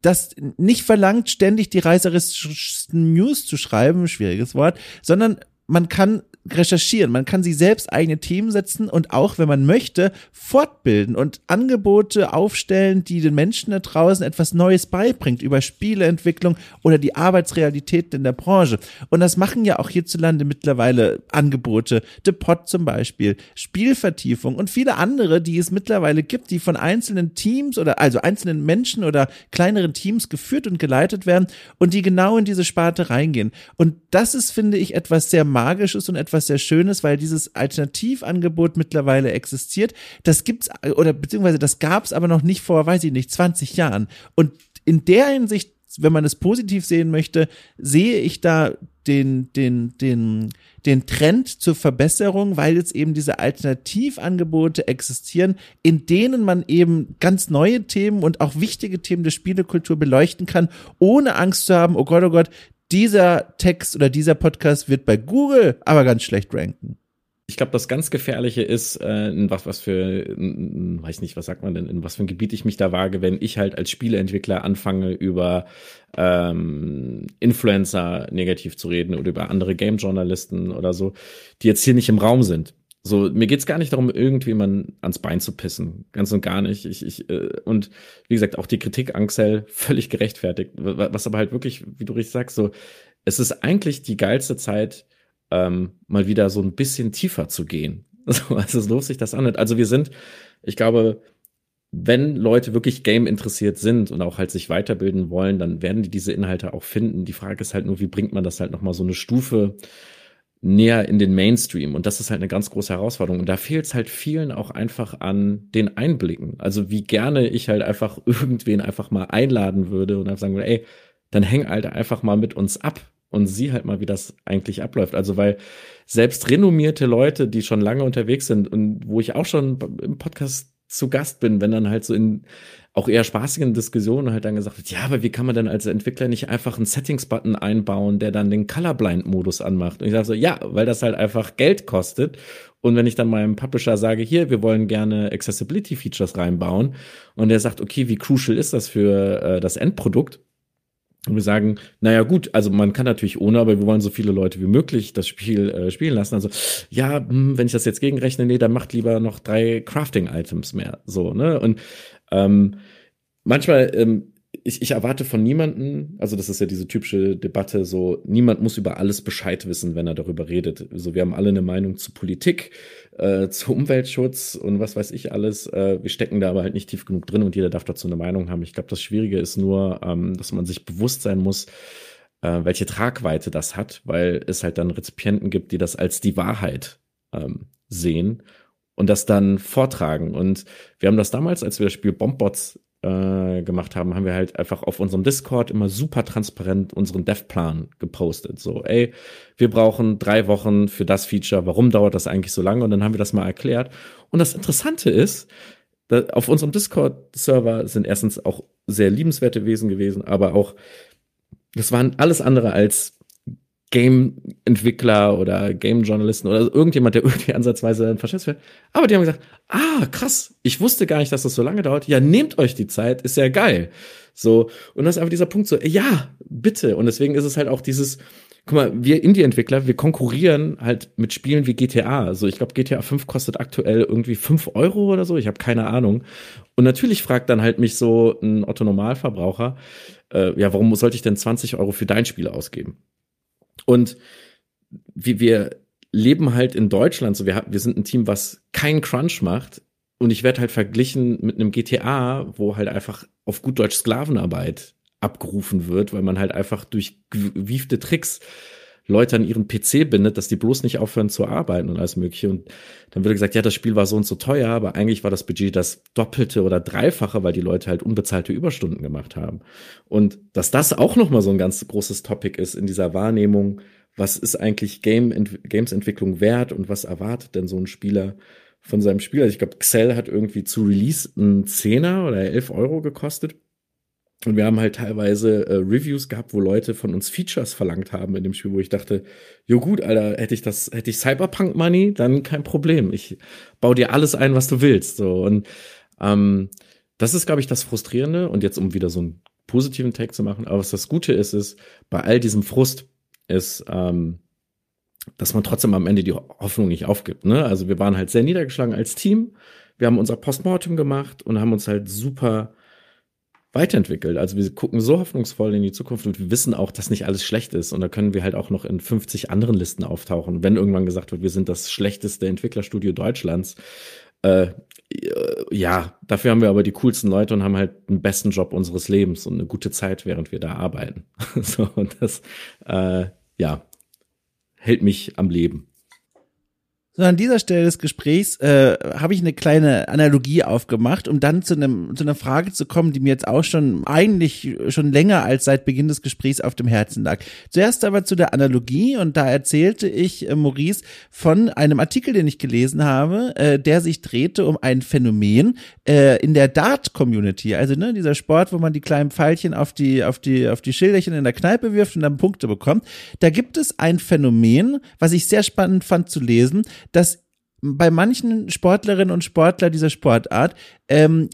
das nicht verlangt, ständig die reißerischsten News zu schreiben, schwieriges Wort, sondern man kann recherchieren, man kann sich selbst eigene Themen setzen und auch, wenn man möchte, fortbilden und Angebote aufstellen, die den Menschen da draußen etwas Neues beibringt über Spieleentwicklung oder die Arbeitsrealitäten in der Branche. Und das machen ja auch hierzulande mittlerweile Angebote, The Pod zum Beispiel, Spielvertiefung und viele andere, die es mittlerweile gibt, die von einzelnen Teams oder also einzelnen Menschen oder kleineren Teams geführt und geleitet werden und die genau in diese Sparte reingehen. Und das ist, finde ich, etwas sehr Magisches und etwas etwas sehr Schönes, weil dieses Alternativangebot mittlerweile existiert. Das gibt's oder beziehungsweise das gab's aber noch nicht vor, weiß ich nicht, 20 Jahren. Und in der Hinsicht, wenn man es positiv sehen möchte, sehe ich da den, den, den, den Trend zur Verbesserung, weil jetzt eben diese Alternativangebote existieren, in denen man eben ganz neue Themen und auch wichtige Themen der Spielekultur beleuchten kann, ohne Angst zu haben, oh Gott, oh Gott, dieser Text oder dieser Podcast wird bei Google aber ganz schlecht ranken. Ich glaube, das ganz Gefährliche ist, äh, in was, was für, in, weiß nicht, was sagt man denn, in was für ein Gebiet ich mich da wage, wenn ich halt als Spieleentwickler anfange, über ähm, Influencer negativ zu reden oder über andere Game-Journalisten oder so, die jetzt hier nicht im Raum sind. So, mir geht's gar nicht darum, irgendjemand ans Bein zu pissen. Ganz und gar nicht. Ich, ich, äh, und wie gesagt, auch die Kritik, Axel, völlig gerechtfertigt. Was aber halt wirklich, wie du richtig sagst, so, es ist eigentlich die geilste Zeit, ähm, mal wieder so ein bisschen tiefer zu gehen. So, also so lohnt sich das an. Also wir sind, ich glaube, wenn Leute wirklich Game interessiert sind und auch halt sich weiterbilden wollen, dann werden die diese Inhalte auch finden. Die Frage ist halt nur, wie bringt man das halt nochmal so eine Stufe näher in den Mainstream. Und das ist halt eine ganz große Herausforderung. Und da fehlt es halt vielen auch einfach an den Einblicken. Also wie gerne ich halt einfach irgendwen einfach mal einladen würde und einfach sagen würde, ey, dann häng halt einfach mal mit uns ab und sieh halt mal, wie das eigentlich abläuft. Also weil selbst renommierte Leute, die schon lange unterwegs sind und wo ich auch schon im Podcast zu Gast bin, wenn dann halt so in auch eher spaßigen Diskussionen halt dann gesagt wird, ja, aber wie kann man denn als Entwickler nicht einfach einen Settings-Button einbauen, der dann den Colorblind-Modus anmacht? Und ich sage so, ja, weil das halt einfach Geld kostet. Und wenn ich dann meinem Publisher sage, hier, wir wollen gerne Accessibility-Features reinbauen, und der sagt, okay, wie crucial ist das für äh, das Endprodukt? Und wir sagen, naja gut, also man kann natürlich ohne, aber wir wollen so viele Leute wie möglich das Spiel äh, spielen lassen. Also ja, hm, wenn ich das jetzt gegenrechne, nee, dann macht lieber noch drei Crafting-Items mehr. So, ne? Und ähm, manchmal, ähm, ich, ich erwarte von niemanden, also das ist ja diese typische Debatte, so niemand muss über alles Bescheid wissen, wenn er darüber redet. Also wir haben alle eine Meinung zu Politik, äh, zu Umweltschutz und was weiß ich alles. Äh, wir stecken da aber halt nicht tief genug drin und jeder darf dazu eine Meinung haben. Ich glaube, das Schwierige ist nur, ähm, dass man sich bewusst sein muss, äh, welche Tragweite das hat, weil es halt dann Rezipienten gibt, die das als die Wahrheit ähm, sehen und das dann vortragen. Und wir haben das damals, als wir das Spiel Bombbots äh, gemacht haben, haben wir halt einfach auf unserem Discord immer super transparent unseren Dev-Plan gepostet. So, ey, wir brauchen drei Wochen für das Feature. Warum dauert das eigentlich so lange? Und dann haben wir das mal erklärt. Und das Interessante ist, auf unserem Discord-Server sind erstens auch sehr liebenswerte Wesen gewesen, aber auch, das waren alles andere als Game-Entwickler oder Game-Journalisten oder irgendjemand, der irgendwie ansatzweise ein Verständnis wird. Aber die haben gesagt, ah, krass, ich wusste gar nicht, dass das so lange dauert. Ja, nehmt euch die Zeit, ist ja geil. So, und das ist einfach dieser Punkt so, ja, bitte. Und deswegen ist es halt auch dieses, guck mal, wir Indie-Entwickler, wir konkurrieren halt mit Spielen wie GTA. Also ich glaube, GTA 5 kostet aktuell irgendwie 5 Euro oder so, ich habe keine Ahnung. Und natürlich fragt dann halt mich so ein Otto-Normalverbraucher, äh, ja, warum sollte ich denn 20 Euro für dein Spiel ausgeben? Und wie wir leben halt in Deutschland, so wir, wir sind ein Team, was keinen Crunch macht. Und ich werde halt verglichen mit einem GTA, wo halt einfach auf gut Deutsch Sklavenarbeit abgerufen wird, weil man halt einfach durch gewiefte Tricks Leute an ihren PC bindet, dass die bloß nicht aufhören zu arbeiten und alles mögliche. Und dann wird gesagt, ja, das Spiel war so und so teuer, aber eigentlich war das Budget das Doppelte oder Dreifache, weil die Leute halt unbezahlte Überstunden gemacht haben. Und dass das auch nochmal so ein ganz großes Topic ist in dieser Wahrnehmung, was ist eigentlich Game Games-Entwicklung wert und was erwartet denn so ein Spieler von seinem Spiel? Also ich glaube, Xell hat irgendwie zu Release einen Zehner oder elf Euro gekostet. Und wir haben halt teilweise äh, Reviews gehabt, wo Leute von uns Features verlangt haben in dem Spiel, wo ich dachte, jo gut, Alter, hätte ich das, hätte ich Cyberpunk Money, dann kein Problem. Ich baue dir alles ein, was du willst. So und ähm, das ist, glaube ich, das Frustrierende. Und jetzt, um wieder so einen positiven Take zu machen, aber was das Gute ist, ist, bei all diesem Frust ist, ähm, dass man trotzdem am Ende die Hoffnung nicht aufgibt. Ne? Also wir waren halt sehr niedergeschlagen als Team. Wir haben unser Postmortem gemacht und haben uns halt super weiterentwickelt. Also wir gucken so hoffnungsvoll in die Zukunft und wir wissen auch, dass nicht alles schlecht ist. Und da können wir halt auch noch in 50 anderen Listen auftauchen. Wenn irgendwann gesagt wird, wir sind das schlechteste Entwicklerstudio Deutschlands, äh, ja, dafür haben wir aber die coolsten Leute und haben halt den besten Job unseres Lebens und eine gute Zeit, während wir da arbeiten. so, und das, äh, ja, hält mich am Leben. So, an dieser Stelle des Gesprächs äh, habe ich eine kleine Analogie aufgemacht, um dann zu, einem, zu einer Frage zu kommen, die mir jetzt auch schon eigentlich schon länger als seit Beginn des Gesprächs auf dem Herzen lag. Zuerst aber zu der Analogie und da erzählte ich äh, Maurice von einem Artikel, den ich gelesen habe, äh, der sich drehte um ein Phänomen äh, in der Dart-Community, also ne, dieser Sport, wo man die kleinen Pfeilchen auf die auf die auf die Schilderchen in der Kneipe wirft und dann Punkte bekommt. Da gibt es ein Phänomen, was ich sehr spannend fand zu lesen dass bei manchen Sportlerinnen und Sportler dieser Sportart ähm,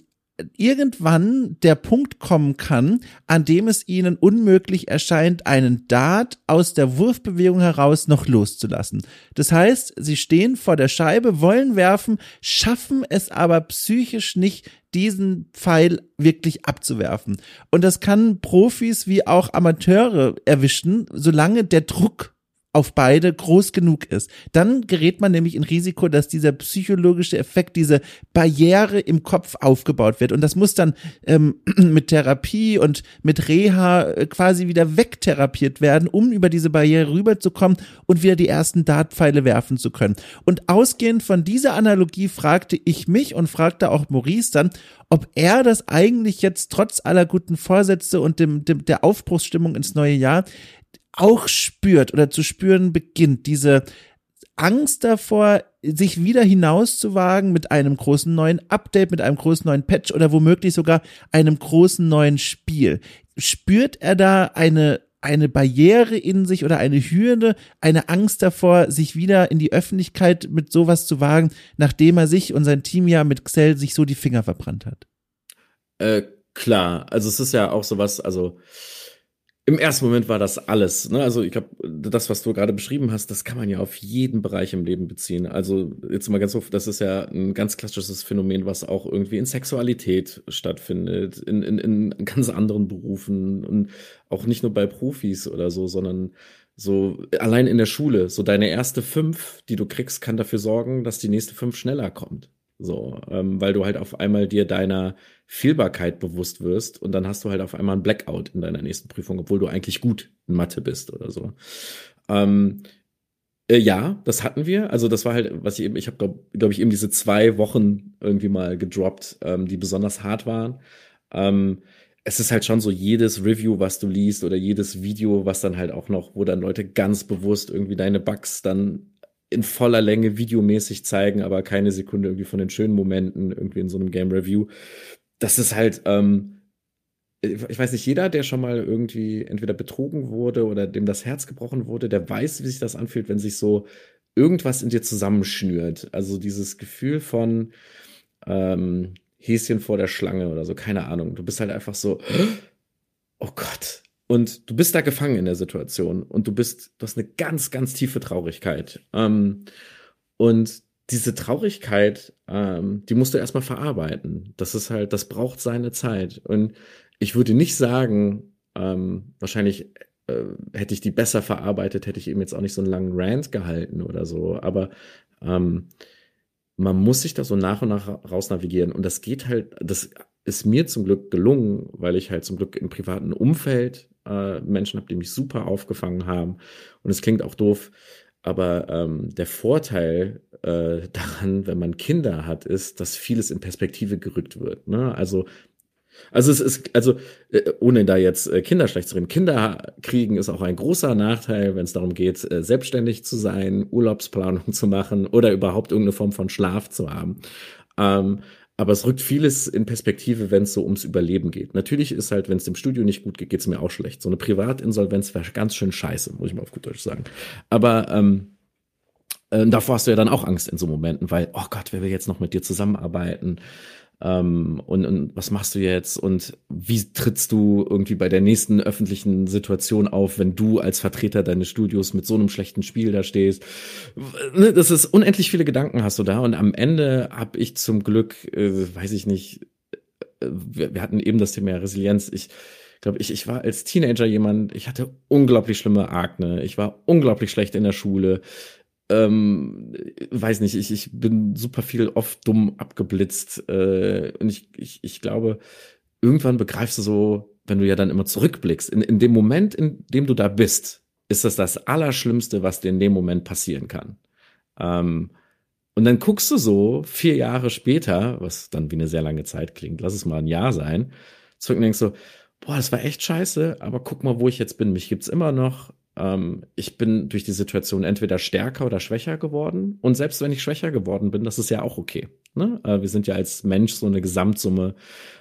irgendwann der Punkt kommen kann, an dem es ihnen unmöglich erscheint, einen Dart aus der Wurfbewegung heraus noch loszulassen. Das heißt, sie stehen vor der Scheibe, wollen werfen, schaffen es aber psychisch nicht, diesen Pfeil wirklich abzuwerfen. Und das kann Profis wie auch Amateure erwischen, solange der Druck auf beide groß genug ist. Dann gerät man nämlich in Risiko, dass dieser psychologische Effekt, diese Barriere im Kopf aufgebaut wird. Und das muss dann ähm, mit Therapie und mit Reha äh, quasi wieder wegtherapiert werden, um über diese Barriere rüberzukommen und wieder die ersten Dartpfeile werfen zu können. Und ausgehend von dieser Analogie fragte ich mich und fragte auch Maurice dann, ob er das eigentlich jetzt trotz aller guten Vorsätze und dem, dem der Aufbruchsstimmung ins neue Jahr auch spürt oder zu spüren beginnt, diese Angst davor, sich wieder hinauszuwagen mit einem großen neuen Update, mit einem großen neuen Patch oder womöglich sogar einem großen neuen Spiel. Spürt er da eine eine Barriere in sich oder eine Hürde, eine Angst davor, sich wieder in die Öffentlichkeit mit sowas zu wagen, nachdem er sich und sein Team ja mit Xell sich so die Finger verbrannt hat? Äh, klar, also es ist ja auch sowas, also im ersten Moment war das alles. Ne? Also ich glaube, das, was du gerade beschrieben hast, das kann man ja auf jeden Bereich im Leben beziehen. Also jetzt mal ganz so, das ist ja ein ganz klassisches Phänomen, was auch irgendwie in Sexualität stattfindet, in, in, in ganz anderen Berufen und auch nicht nur bei Profis oder so, sondern so allein in der Schule. So deine erste fünf, die du kriegst, kann dafür sorgen, dass die nächste fünf schneller kommt. So, ähm, weil du halt auf einmal dir deiner Fehlbarkeit bewusst wirst und dann hast du halt auf einmal ein Blackout in deiner nächsten Prüfung, obwohl du eigentlich gut in Mathe bist oder so. Ähm, äh, ja, das hatten wir. Also das war halt, was ich eben, ich habe glaube glaub ich eben diese zwei Wochen irgendwie mal gedroppt, ähm, die besonders hart waren. Ähm, es ist halt schon so jedes Review, was du liest oder jedes Video, was dann halt auch noch, wo dann Leute ganz bewusst irgendwie deine Bugs dann in voller Länge videomäßig zeigen, aber keine Sekunde irgendwie von den schönen Momenten irgendwie in so einem Game Review. Das ist halt, ähm, ich weiß nicht, jeder, der schon mal irgendwie entweder betrogen wurde oder dem das Herz gebrochen wurde, der weiß, wie sich das anfühlt, wenn sich so irgendwas in dir zusammenschnürt. Also dieses Gefühl von ähm, Häschen vor der Schlange oder so, keine Ahnung. Du bist halt einfach so, oh Gott, und du bist da gefangen in der Situation und du bist, du hast eine ganz, ganz tiefe Traurigkeit. Ähm, und diese Traurigkeit, ähm, die musst du erstmal verarbeiten. Das ist halt, das braucht seine Zeit. Und ich würde nicht sagen, ähm, wahrscheinlich äh, hätte ich die besser verarbeitet, hätte ich eben jetzt auch nicht so einen langen Rant gehalten oder so. Aber ähm, man muss sich da so nach und nach raus navigieren. Und das geht halt, das ist mir zum Glück gelungen, weil ich halt zum Glück im privaten Umfeld äh, Menschen habe, die mich super aufgefangen haben. Und es klingt auch doof, aber ähm, der Vorteil äh, daran, wenn man Kinder hat, ist, dass vieles in Perspektive gerückt wird. Ne? Also also es ist, also äh, ohne da jetzt äh, Kinder schlecht zu reden, Kinder kriegen ist auch ein großer Nachteil, wenn es darum geht, äh, selbstständig zu sein, Urlaubsplanung zu machen oder überhaupt irgendeine Form von Schlaf zu haben. Ähm, aber es rückt vieles in Perspektive, wenn es so ums Überleben geht. Natürlich ist halt, wenn es dem Studio nicht gut geht, geht es mir auch schlecht. So eine Privatinsolvenz wäre ganz schön scheiße, muss ich mal auf gut Deutsch sagen. Aber ähm, äh, davor hast du ja dann auch Angst in so Momenten, weil, oh Gott, wer will jetzt noch mit dir zusammenarbeiten? Ähm, und, und was machst du jetzt und wie trittst du irgendwie bei der nächsten öffentlichen Situation auf, wenn du als Vertreter deines Studios mit so einem schlechten Spiel da stehst? Ne, das ist unendlich viele Gedanken hast du da und am Ende habe ich zum Glück, äh, weiß ich nicht, äh, wir, wir hatten eben das Thema Resilienz. Ich glaube, ich, ich war als Teenager jemand, ich hatte unglaublich schlimme Akne, ich war unglaublich schlecht in der Schule ähm, weiß nicht, ich, ich bin super viel oft dumm abgeblitzt. Äh, und ich, ich, ich glaube, irgendwann begreifst du so, wenn du ja dann immer zurückblickst, in, in dem Moment, in dem du da bist, ist das das Allerschlimmste, was dir in dem Moment passieren kann. Ähm, und dann guckst du so vier Jahre später, was dann wie eine sehr lange Zeit klingt, lass es mal ein Jahr sein, zurück und denkst so, boah, das war echt scheiße, aber guck mal, wo ich jetzt bin. Mich gibt's immer noch. Ähm, ich bin durch die Situation entweder stärker oder schwächer geworden. Und selbst wenn ich schwächer geworden bin, das ist ja auch okay. Ne? Äh, wir sind ja als Mensch so eine Gesamtsumme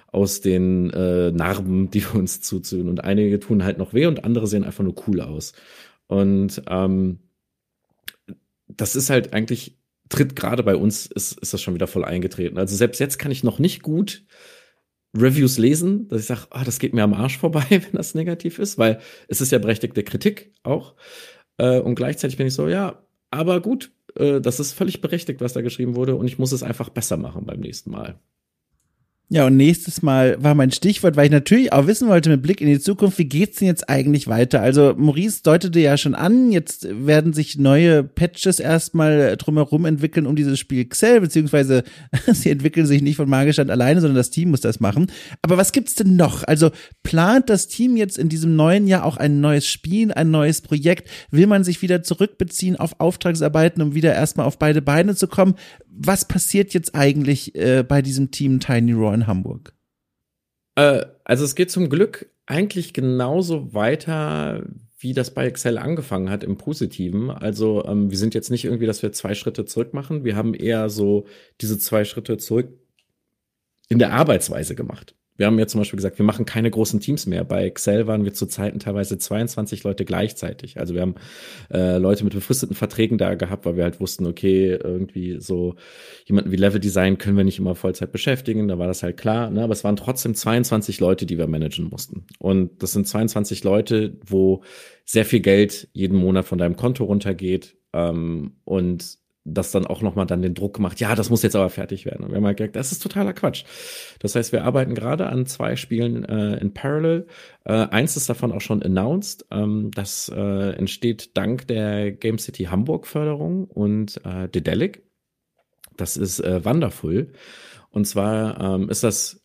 aus den äh, Narben, die wir uns zuziehen. Und einige tun halt noch weh und andere sehen einfach nur cool aus. Und ähm, das ist halt eigentlich, tritt gerade bei uns, ist, ist das schon wieder voll eingetreten. Also selbst jetzt kann ich noch nicht gut Reviews lesen, dass ich sage, ah, das geht mir am Arsch vorbei, wenn das negativ ist, weil es ist ja berechtigte Kritik auch. Äh, und gleichzeitig bin ich so, ja, aber gut, äh, das ist völlig berechtigt, was da geschrieben wurde, und ich muss es einfach besser machen beim nächsten Mal. Ja, und nächstes Mal war mein Stichwort, weil ich natürlich auch wissen wollte mit Blick in die Zukunft, wie geht's denn jetzt eigentlich weiter? Also Maurice deutete ja schon an, jetzt werden sich neue Patches erstmal drumherum entwickeln um dieses Spiel Xell, beziehungsweise sie entwickeln sich nicht von Magischland alleine, sondern das Team muss das machen. Aber was gibt's denn noch? Also plant das Team jetzt in diesem neuen Jahr auch ein neues Spiel, ein neues Projekt? Will man sich wieder zurückbeziehen auf Auftragsarbeiten, um wieder erstmal auf beide Beine zu kommen? was passiert jetzt eigentlich äh, bei diesem Team Tiny Raw in Hamburg? Äh, also es geht zum Glück eigentlich genauso weiter, wie das bei Excel angefangen hat im Positiven. Also ähm, wir sind jetzt nicht irgendwie, dass wir zwei Schritte zurück machen. Wir haben eher so diese zwei Schritte zurück in der Arbeitsweise gemacht. Wir haben ja zum Beispiel gesagt, wir machen keine großen Teams mehr. Bei Excel waren wir zu Zeiten teilweise 22 Leute gleichzeitig. Also wir haben äh, Leute mit befristeten Verträgen da gehabt, weil wir halt wussten, okay, irgendwie so jemanden wie Level Design können wir nicht immer Vollzeit beschäftigen. Da war das halt klar. Ne? Aber es waren trotzdem 22 Leute, die wir managen mussten. Und das sind 22 Leute, wo sehr viel Geld jeden Monat von deinem Konto runtergeht. Ähm, und das dann auch nochmal dann den Druck gemacht, ja, das muss jetzt aber fertig werden. Und wir haben halt gedacht, das ist totaler Quatsch. Das heißt, wir arbeiten gerade an zwei Spielen äh, in Parallel. Äh, eins ist davon auch schon announced. Ähm, das äh, entsteht dank der Game City Hamburg Förderung und äh, Dedelic. Das ist äh, Wonderful. Und zwar ähm, ist das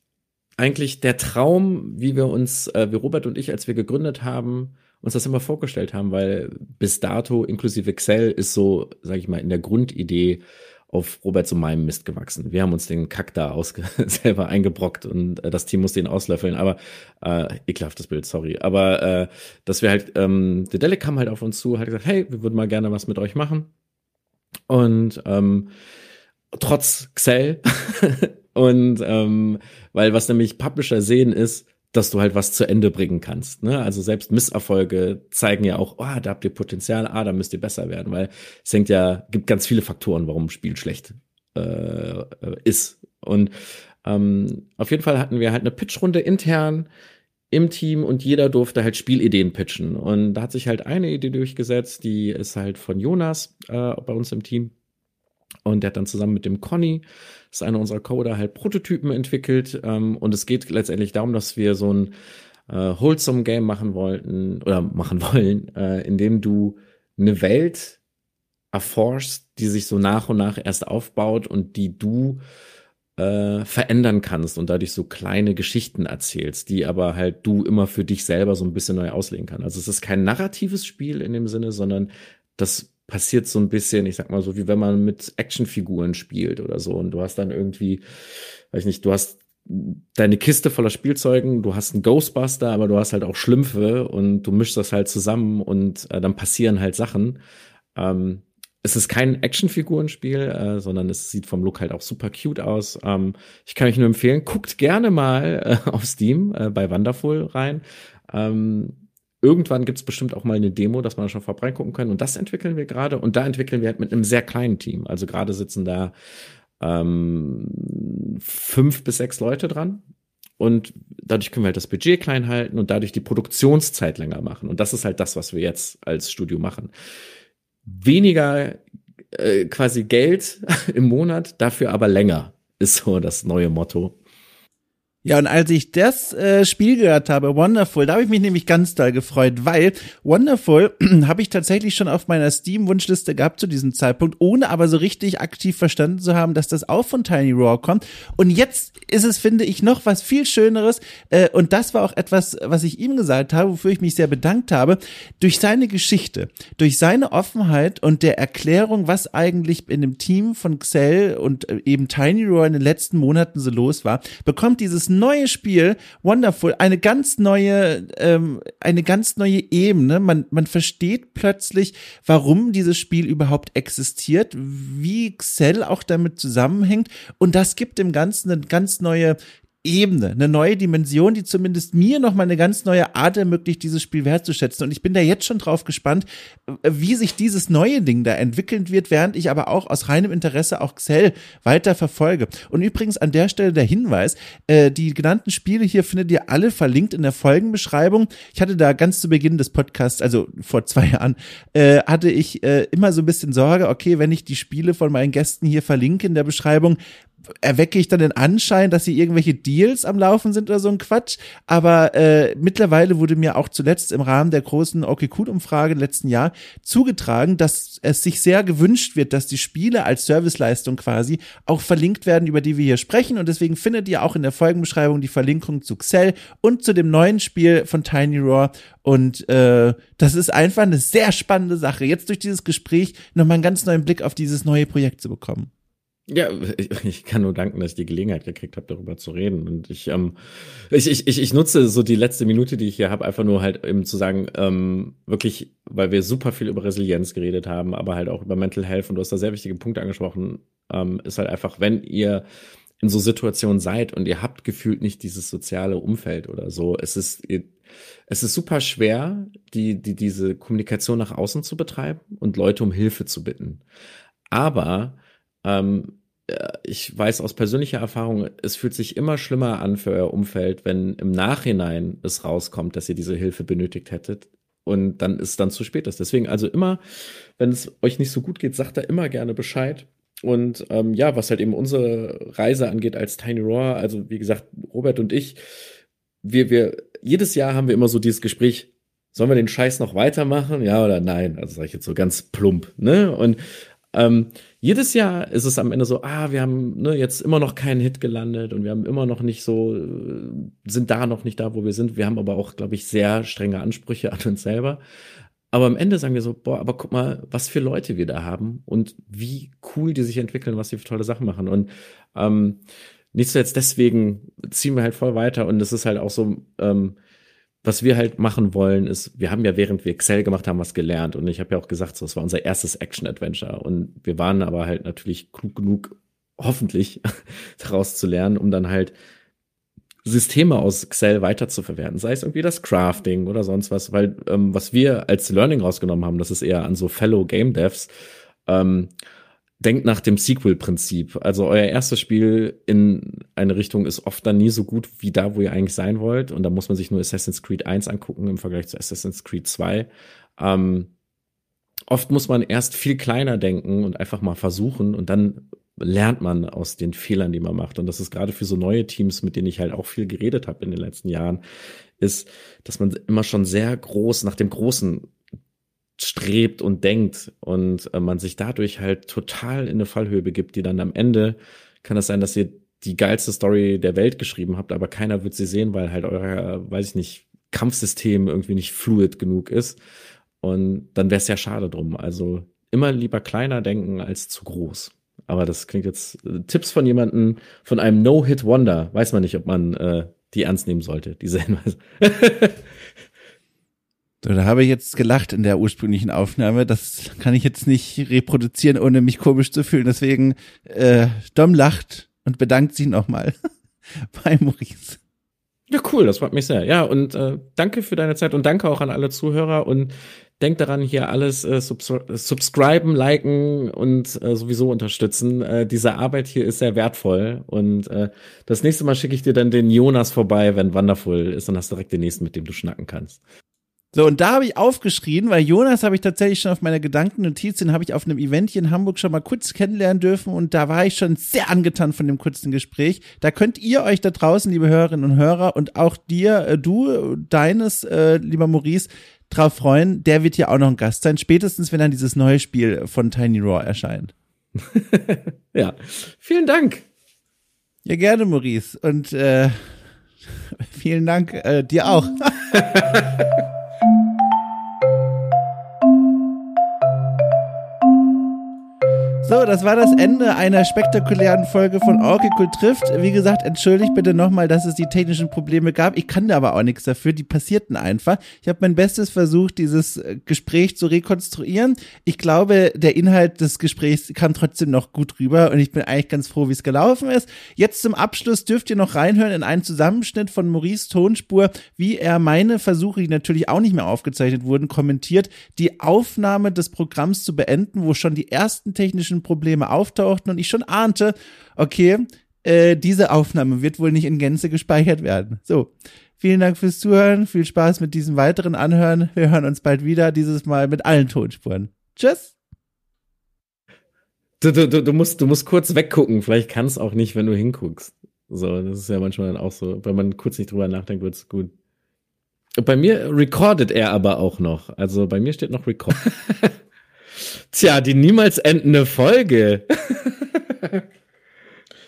eigentlich der Traum, wie wir uns, äh, wie Robert und ich, als wir gegründet haben, uns das immer vorgestellt haben, weil bis dato inklusive Excel ist so, sage ich mal, in der Grundidee auf Roberts und meinem Mist gewachsen. Wir haben uns den Kack da aus selber eingebrockt und äh, das Team musste ihn auslöffeln. Aber äh, ekelhaftes Bild, sorry. Aber äh, dass wir halt, ähm, der Delic kam halt auf uns zu, hat gesagt, hey, wir würden mal gerne was mit euch machen. Und ähm, trotz Excel und ähm, weil was nämlich Publisher sehen ist, dass du halt was zu Ende bringen kannst. Ne? Also selbst Misserfolge zeigen ja auch, oh, da habt ihr Potenzial, ah, da müsst ihr besser werden, weil es hängt ja, gibt ganz viele Faktoren, warum ein Spiel schlecht äh, ist. Und ähm, auf jeden Fall hatten wir halt eine Pitchrunde intern im Team und jeder durfte halt Spielideen pitchen. Und da hat sich halt eine Idee durchgesetzt, die ist halt von Jonas äh, bei uns im Team. Und der hat dann zusammen mit dem Conny, das ist einer unserer Coder, halt Prototypen entwickelt. Ähm, und es geht letztendlich darum, dass wir so ein äh, wholesome Game machen wollten oder machen wollen, äh, in dem du eine Welt erforschst, die sich so nach und nach erst aufbaut und die du äh, verändern kannst und dadurch so kleine Geschichten erzählst, die aber halt du immer für dich selber so ein bisschen neu auslegen kannst. Also es ist kein narratives Spiel in dem Sinne, sondern das passiert so ein bisschen, ich sag mal so, wie wenn man mit Actionfiguren spielt oder so und du hast dann irgendwie, weiß ich nicht, du hast deine Kiste voller Spielzeugen, du hast einen Ghostbuster, aber du hast halt auch Schlümpfe und du mischst das halt zusammen und äh, dann passieren halt Sachen. Ähm, es ist kein Actionfigurenspiel, äh, sondern es sieht vom Look halt auch super cute aus. Ähm, ich kann euch nur empfehlen, guckt gerne mal äh, auf Steam äh, bei Wonderful rein. Ähm, irgendwann gibt's bestimmt auch mal eine Demo, dass man schon vorbei gucken kann. Und das entwickeln wir gerade. Und da entwickeln wir halt mit einem sehr kleinen Team. Also gerade sitzen da ähm, fünf bis sechs Leute dran. Und dadurch können wir halt das Budget klein halten und dadurch die Produktionszeit länger machen. Und das ist halt das, was wir jetzt als Studio machen weniger äh, quasi Geld im Monat, dafür aber länger, ist so das neue Motto. Ja, und als ich das äh, Spiel gehört habe, Wonderful, da habe ich mich nämlich ganz doll gefreut, weil Wonderful habe ich tatsächlich schon auf meiner Steam-Wunschliste gehabt zu diesem Zeitpunkt, ohne aber so richtig aktiv verstanden zu haben, dass das auch von Tiny Raw kommt. Und jetzt ist es, finde ich, noch was viel Schöneres. Äh, und das war auch etwas, was ich ihm gesagt habe, wofür ich mich sehr bedankt habe. Durch seine Geschichte, durch seine Offenheit und der Erklärung, was eigentlich in dem Team von Xell und äh, eben Tiny Raw in den letzten Monaten so los war, bekommt dieses neue Spiel, Wonderful, eine ganz neue, ähm, eine ganz neue Ebene. Man, man versteht plötzlich, warum dieses Spiel überhaupt existiert, wie Xell auch damit zusammenhängt. Und das gibt dem Ganzen eine ganz neue Ebene, eine neue Dimension, die zumindest mir nochmal eine ganz neue Art ermöglicht, dieses Spiel wertzuschätzen. Und ich bin da jetzt schon drauf gespannt, wie sich dieses neue Ding da entwickeln wird, während ich aber auch aus reinem Interesse auch Xell weiter verfolge. Und übrigens an der Stelle der Hinweis, äh, die genannten Spiele hier findet ihr alle verlinkt in der Folgenbeschreibung. Ich hatte da ganz zu Beginn des Podcasts, also vor zwei Jahren, äh, hatte ich äh, immer so ein bisschen Sorge, okay, wenn ich die Spiele von meinen Gästen hier verlinke in der Beschreibung, erwecke ich dann den Anschein, dass sie irgendwelche Deals am Laufen sind oder so ein Quatsch. Aber äh, mittlerweile wurde mir auch zuletzt im Rahmen der großen Okay Cool Umfrage letzten Jahr zugetragen, dass es sich sehr gewünscht wird, dass die Spiele als Serviceleistung quasi auch verlinkt werden, über die wir hier sprechen. Und deswegen findet ihr auch in der Folgenbeschreibung die Verlinkung zu Xell und zu dem neuen Spiel von Tiny Raw. Und äh, das ist einfach eine sehr spannende Sache, jetzt durch dieses Gespräch nochmal einen ganz neuen Blick auf dieses neue Projekt zu bekommen. Ja, ich kann nur danken, dass ich die Gelegenheit gekriegt habe, darüber zu reden. Und ich, ähm, ich, ich, ich, ich nutze so die letzte Minute, die ich hier habe, einfach nur halt eben zu sagen, ähm, wirklich, weil wir super viel über Resilienz geredet haben, aber halt auch über Mental Health und du hast da sehr wichtige Punkte angesprochen, ähm, ist halt einfach, wenn ihr in so Situationen seid und ihr habt gefühlt nicht dieses soziale Umfeld oder so, es ist, es ist super schwer, die, die, diese Kommunikation nach außen zu betreiben und Leute um Hilfe zu bitten. Aber ähm, äh, ich weiß aus persönlicher Erfahrung, es fühlt sich immer schlimmer an für euer Umfeld, wenn im Nachhinein es rauskommt, dass ihr diese Hilfe benötigt hättet und dann ist dann zu spät ist. Deswegen also immer, wenn es euch nicht so gut geht, sagt da immer gerne Bescheid. Und ähm, ja, was halt eben unsere Reise angeht als Tiny Raw, also wie gesagt, Robert und ich, wir, wir, jedes Jahr haben wir immer so dieses Gespräch, sollen wir den Scheiß noch weitermachen? Ja oder nein? Also sage ich jetzt so ganz plump, ne? Und ähm, jedes Jahr ist es am Ende so, ah, wir haben ne, jetzt immer noch keinen Hit gelandet und wir haben immer noch nicht so, äh, sind da noch nicht da, wo wir sind. Wir haben aber auch, glaube ich, sehr strenge Ansprüche an uns selber. Aber am Ende sagen wir so, boah, aber guck mal, was für Leute wir da haben und wie cool die sich entwickeln, was die für tolle Sachen machen. Und ähm, nicht so jetzt deswegen ziehen wir halt voll weiter und es ist halt auch so, ähm, was wir halt machen wollen, ist, wir haben ja während wir Excel gemacht haben, was gelernt. Und ich habe ja auch gesagt, so, es war unser erstes Action-Adventure. Und wir waren aber halt natürlich klug genug, hoffentlich, daraus zu lernen, um dann halt Systeme aus Excel weiterzuverwerten, sei es irgendwie das Crafting oder sonst was, weil ähm, was wir als Learning rausgenommen haben, das ist eher an so Fellow Game Devs, ähm, denkt nach dem Sequel-Prinzip. Also euer erstes Spiel in eine Richtung ist oft dann nie so gut wie da, wo ihr eigentlich sein wollt. Und da muss man sich nur Assassin's Creed 1 angucken im Vergleich zu Assassin's Creed 2. Ähm, oft muss man erst viel kleiner denken und einfach mal versuchen und dann lernt man aus den Fehlern, die man macht. Und das ist gerade für so neue Teams, mit denen ich halt auch viel geredet habe in den letzten Jahren, ist, dass man immer schon sehr groß nach dem Großen strebt und denkt und äh, man sich dadurch halt total in eine Fallhöhe begibt, die dann am Ende kann es das sein, dass ihr die geilste Story der Welt geschrieben habt, aber keiner wird sie sehen, weil halt euer, weiß ich nicht, Kampfsystem irgendwie nicht fluid genug ist. Und dann wäre es ja schade drum. Also immer lieber kleiner denken als zu groß. Aber das klingt jetzt äh, Tipps von jemandem, von einem No-Hit-Wonder. Weiß man nicht, ob man äh, die ernst nehmen sollte, diese Hinweise. So, da habe ich jetzt gelacht in der ursprünglichen Aufnahme. Das kann ich jetzt nicht reproduzieren, ohne mich komisch zu fühlen. Deswegen, äh, Dom lacht und bedankt sich nochmal bei Maurice. Ja, cool, das freut mich sehr. Ja, und äh, danke für deine Zeit und danke auch an alle Zuhörer und denkt daran, hier alles äh, subs subscriben, liken und äh, sowieso unterstützen. Äh, diese Arbeit hier ist sehr wertvoll und äh, das nächste Mal schicke ich dir dann den Jonas vorbei, wenn Wonderful ist und hast direkt den nächsten, mit dem du schnacken kannst. So, und da habe ich aufgeschrien, weil Jonas habe ich tatsächlich schon auf meiner Gedankennotiz, den habe ich auf einem Event hier in Hamburg schon mal kurz kennenlernen dürfen und da war ich schon sehr angetan von dem kurzen Gespräch. Da könnt ihr euch da draußen, liebe Hörerinnen und Hörer, und auch dir, äh, du, deines, äh, lieber Maurice, drauf freuen. Der wird hier auch noch ein Gast sein, spätestens wenn dann dieses neue Spiel von Tiny Raw erscheint. ja, vielen Dank. Ja, gerne, Maurice. Und äh, vielen Dank äh, dir auch. So, das war das Ende einer spektakulären Folge von Orkikul trifft. Wie gesagt, entschuldigt bitte nochmal, dass es die technischen Probleme gab. Ich kann da aber auch nichts dafür. Die passierten einfach. Ich habe mein Bestes versucht, dieses äh, Gespräch zu rekonstruieren. Ich glaube, der Inhalt des Gesprächs kam trotzdem noch gut rüber und ich bin eigentlich ganz froh, wie es gelaufen ist. Jetzt zum Abschluss dürft ihr noch reinhören in einen Zusammenschnitt von Maurice Tonspur, wie er meine Versuche, die natürlich auch nicht mehr aufgezeichnet wurden, kommentiert, die Aufnahme des Programms zu beenden, wo schon die ersten technischen technischen Probleme auftauchten und ich schon ahnte, okay, äh, diese Aufnahme wird wohl nicht in Gänze gespeichert werden. So, vielen Dank fürs Zuhören, viel Spaß mit diesem weiteren Anhören. Wir hören uns bald wieder, dieses Mal mit allen Tonspuren. Tschüss! Du, du, du, musst, du musst kurz weggucken, vielleicht kann es auch nicht, wenn du hinguckst. So, das ist ja manchmal dann auch so, wenn man kurz nicht drüber nachdenkt, wird es gut. Bei mir recordet er aber auch noch. Also bei mir steht noch Record. Tja, die niemals endende Folge.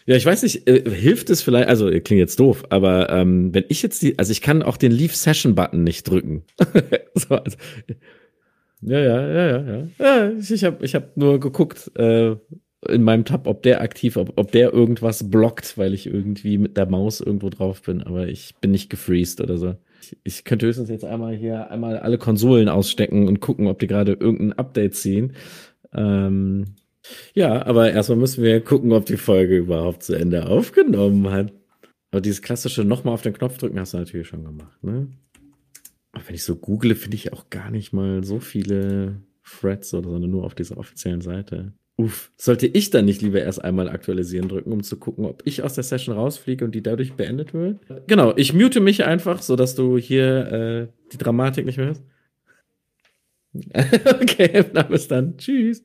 ja, ich weiß nicht, äh, hilft es vielleicht, also klingt jetzt doof, aber ähm, wenn ich jetzt die, also ich kann auch den Leave Session Button nicht drücken. so, also, ja, ja, ja, ja, ja. ich habe ich hab nur geguckt äh, in meinem Tab, ob der aktiv, ob, ob der irgendwas blockt, weil ich irgendwie mit der Maus irgendwo drauf bin, aber ich bin nicht gefreezed oder so. Ich, ich könnte höchstens jetzt einmal hier einmal alle Konsolen ausstecken und gucken, ob die gerade irgendein Update ziehen. Ähm, ja, aber erstmal müssen wir gucken, ob die Folge überhaupt zu Ende aufgenommen hat. Aber dieses klassische nochmal auf den Knopf drücken hast du natürlich schon gemacht, ne? Aber wenn ich so google, finde ich auch gar nicht mal so viele Threads oder sondern nur auf dieser offiziellen Seite. Uff, sollte ich dann nicht lieber erst einmal aktualisieren drücken, um zu gucken, ob ich aus der Session rausfliege und die dadurch beendet wird? Genau, ich mute mich einfach, so dass du hier äh, die Dramatik nicht mehr hörst. okay, na bis dann. Tschüss.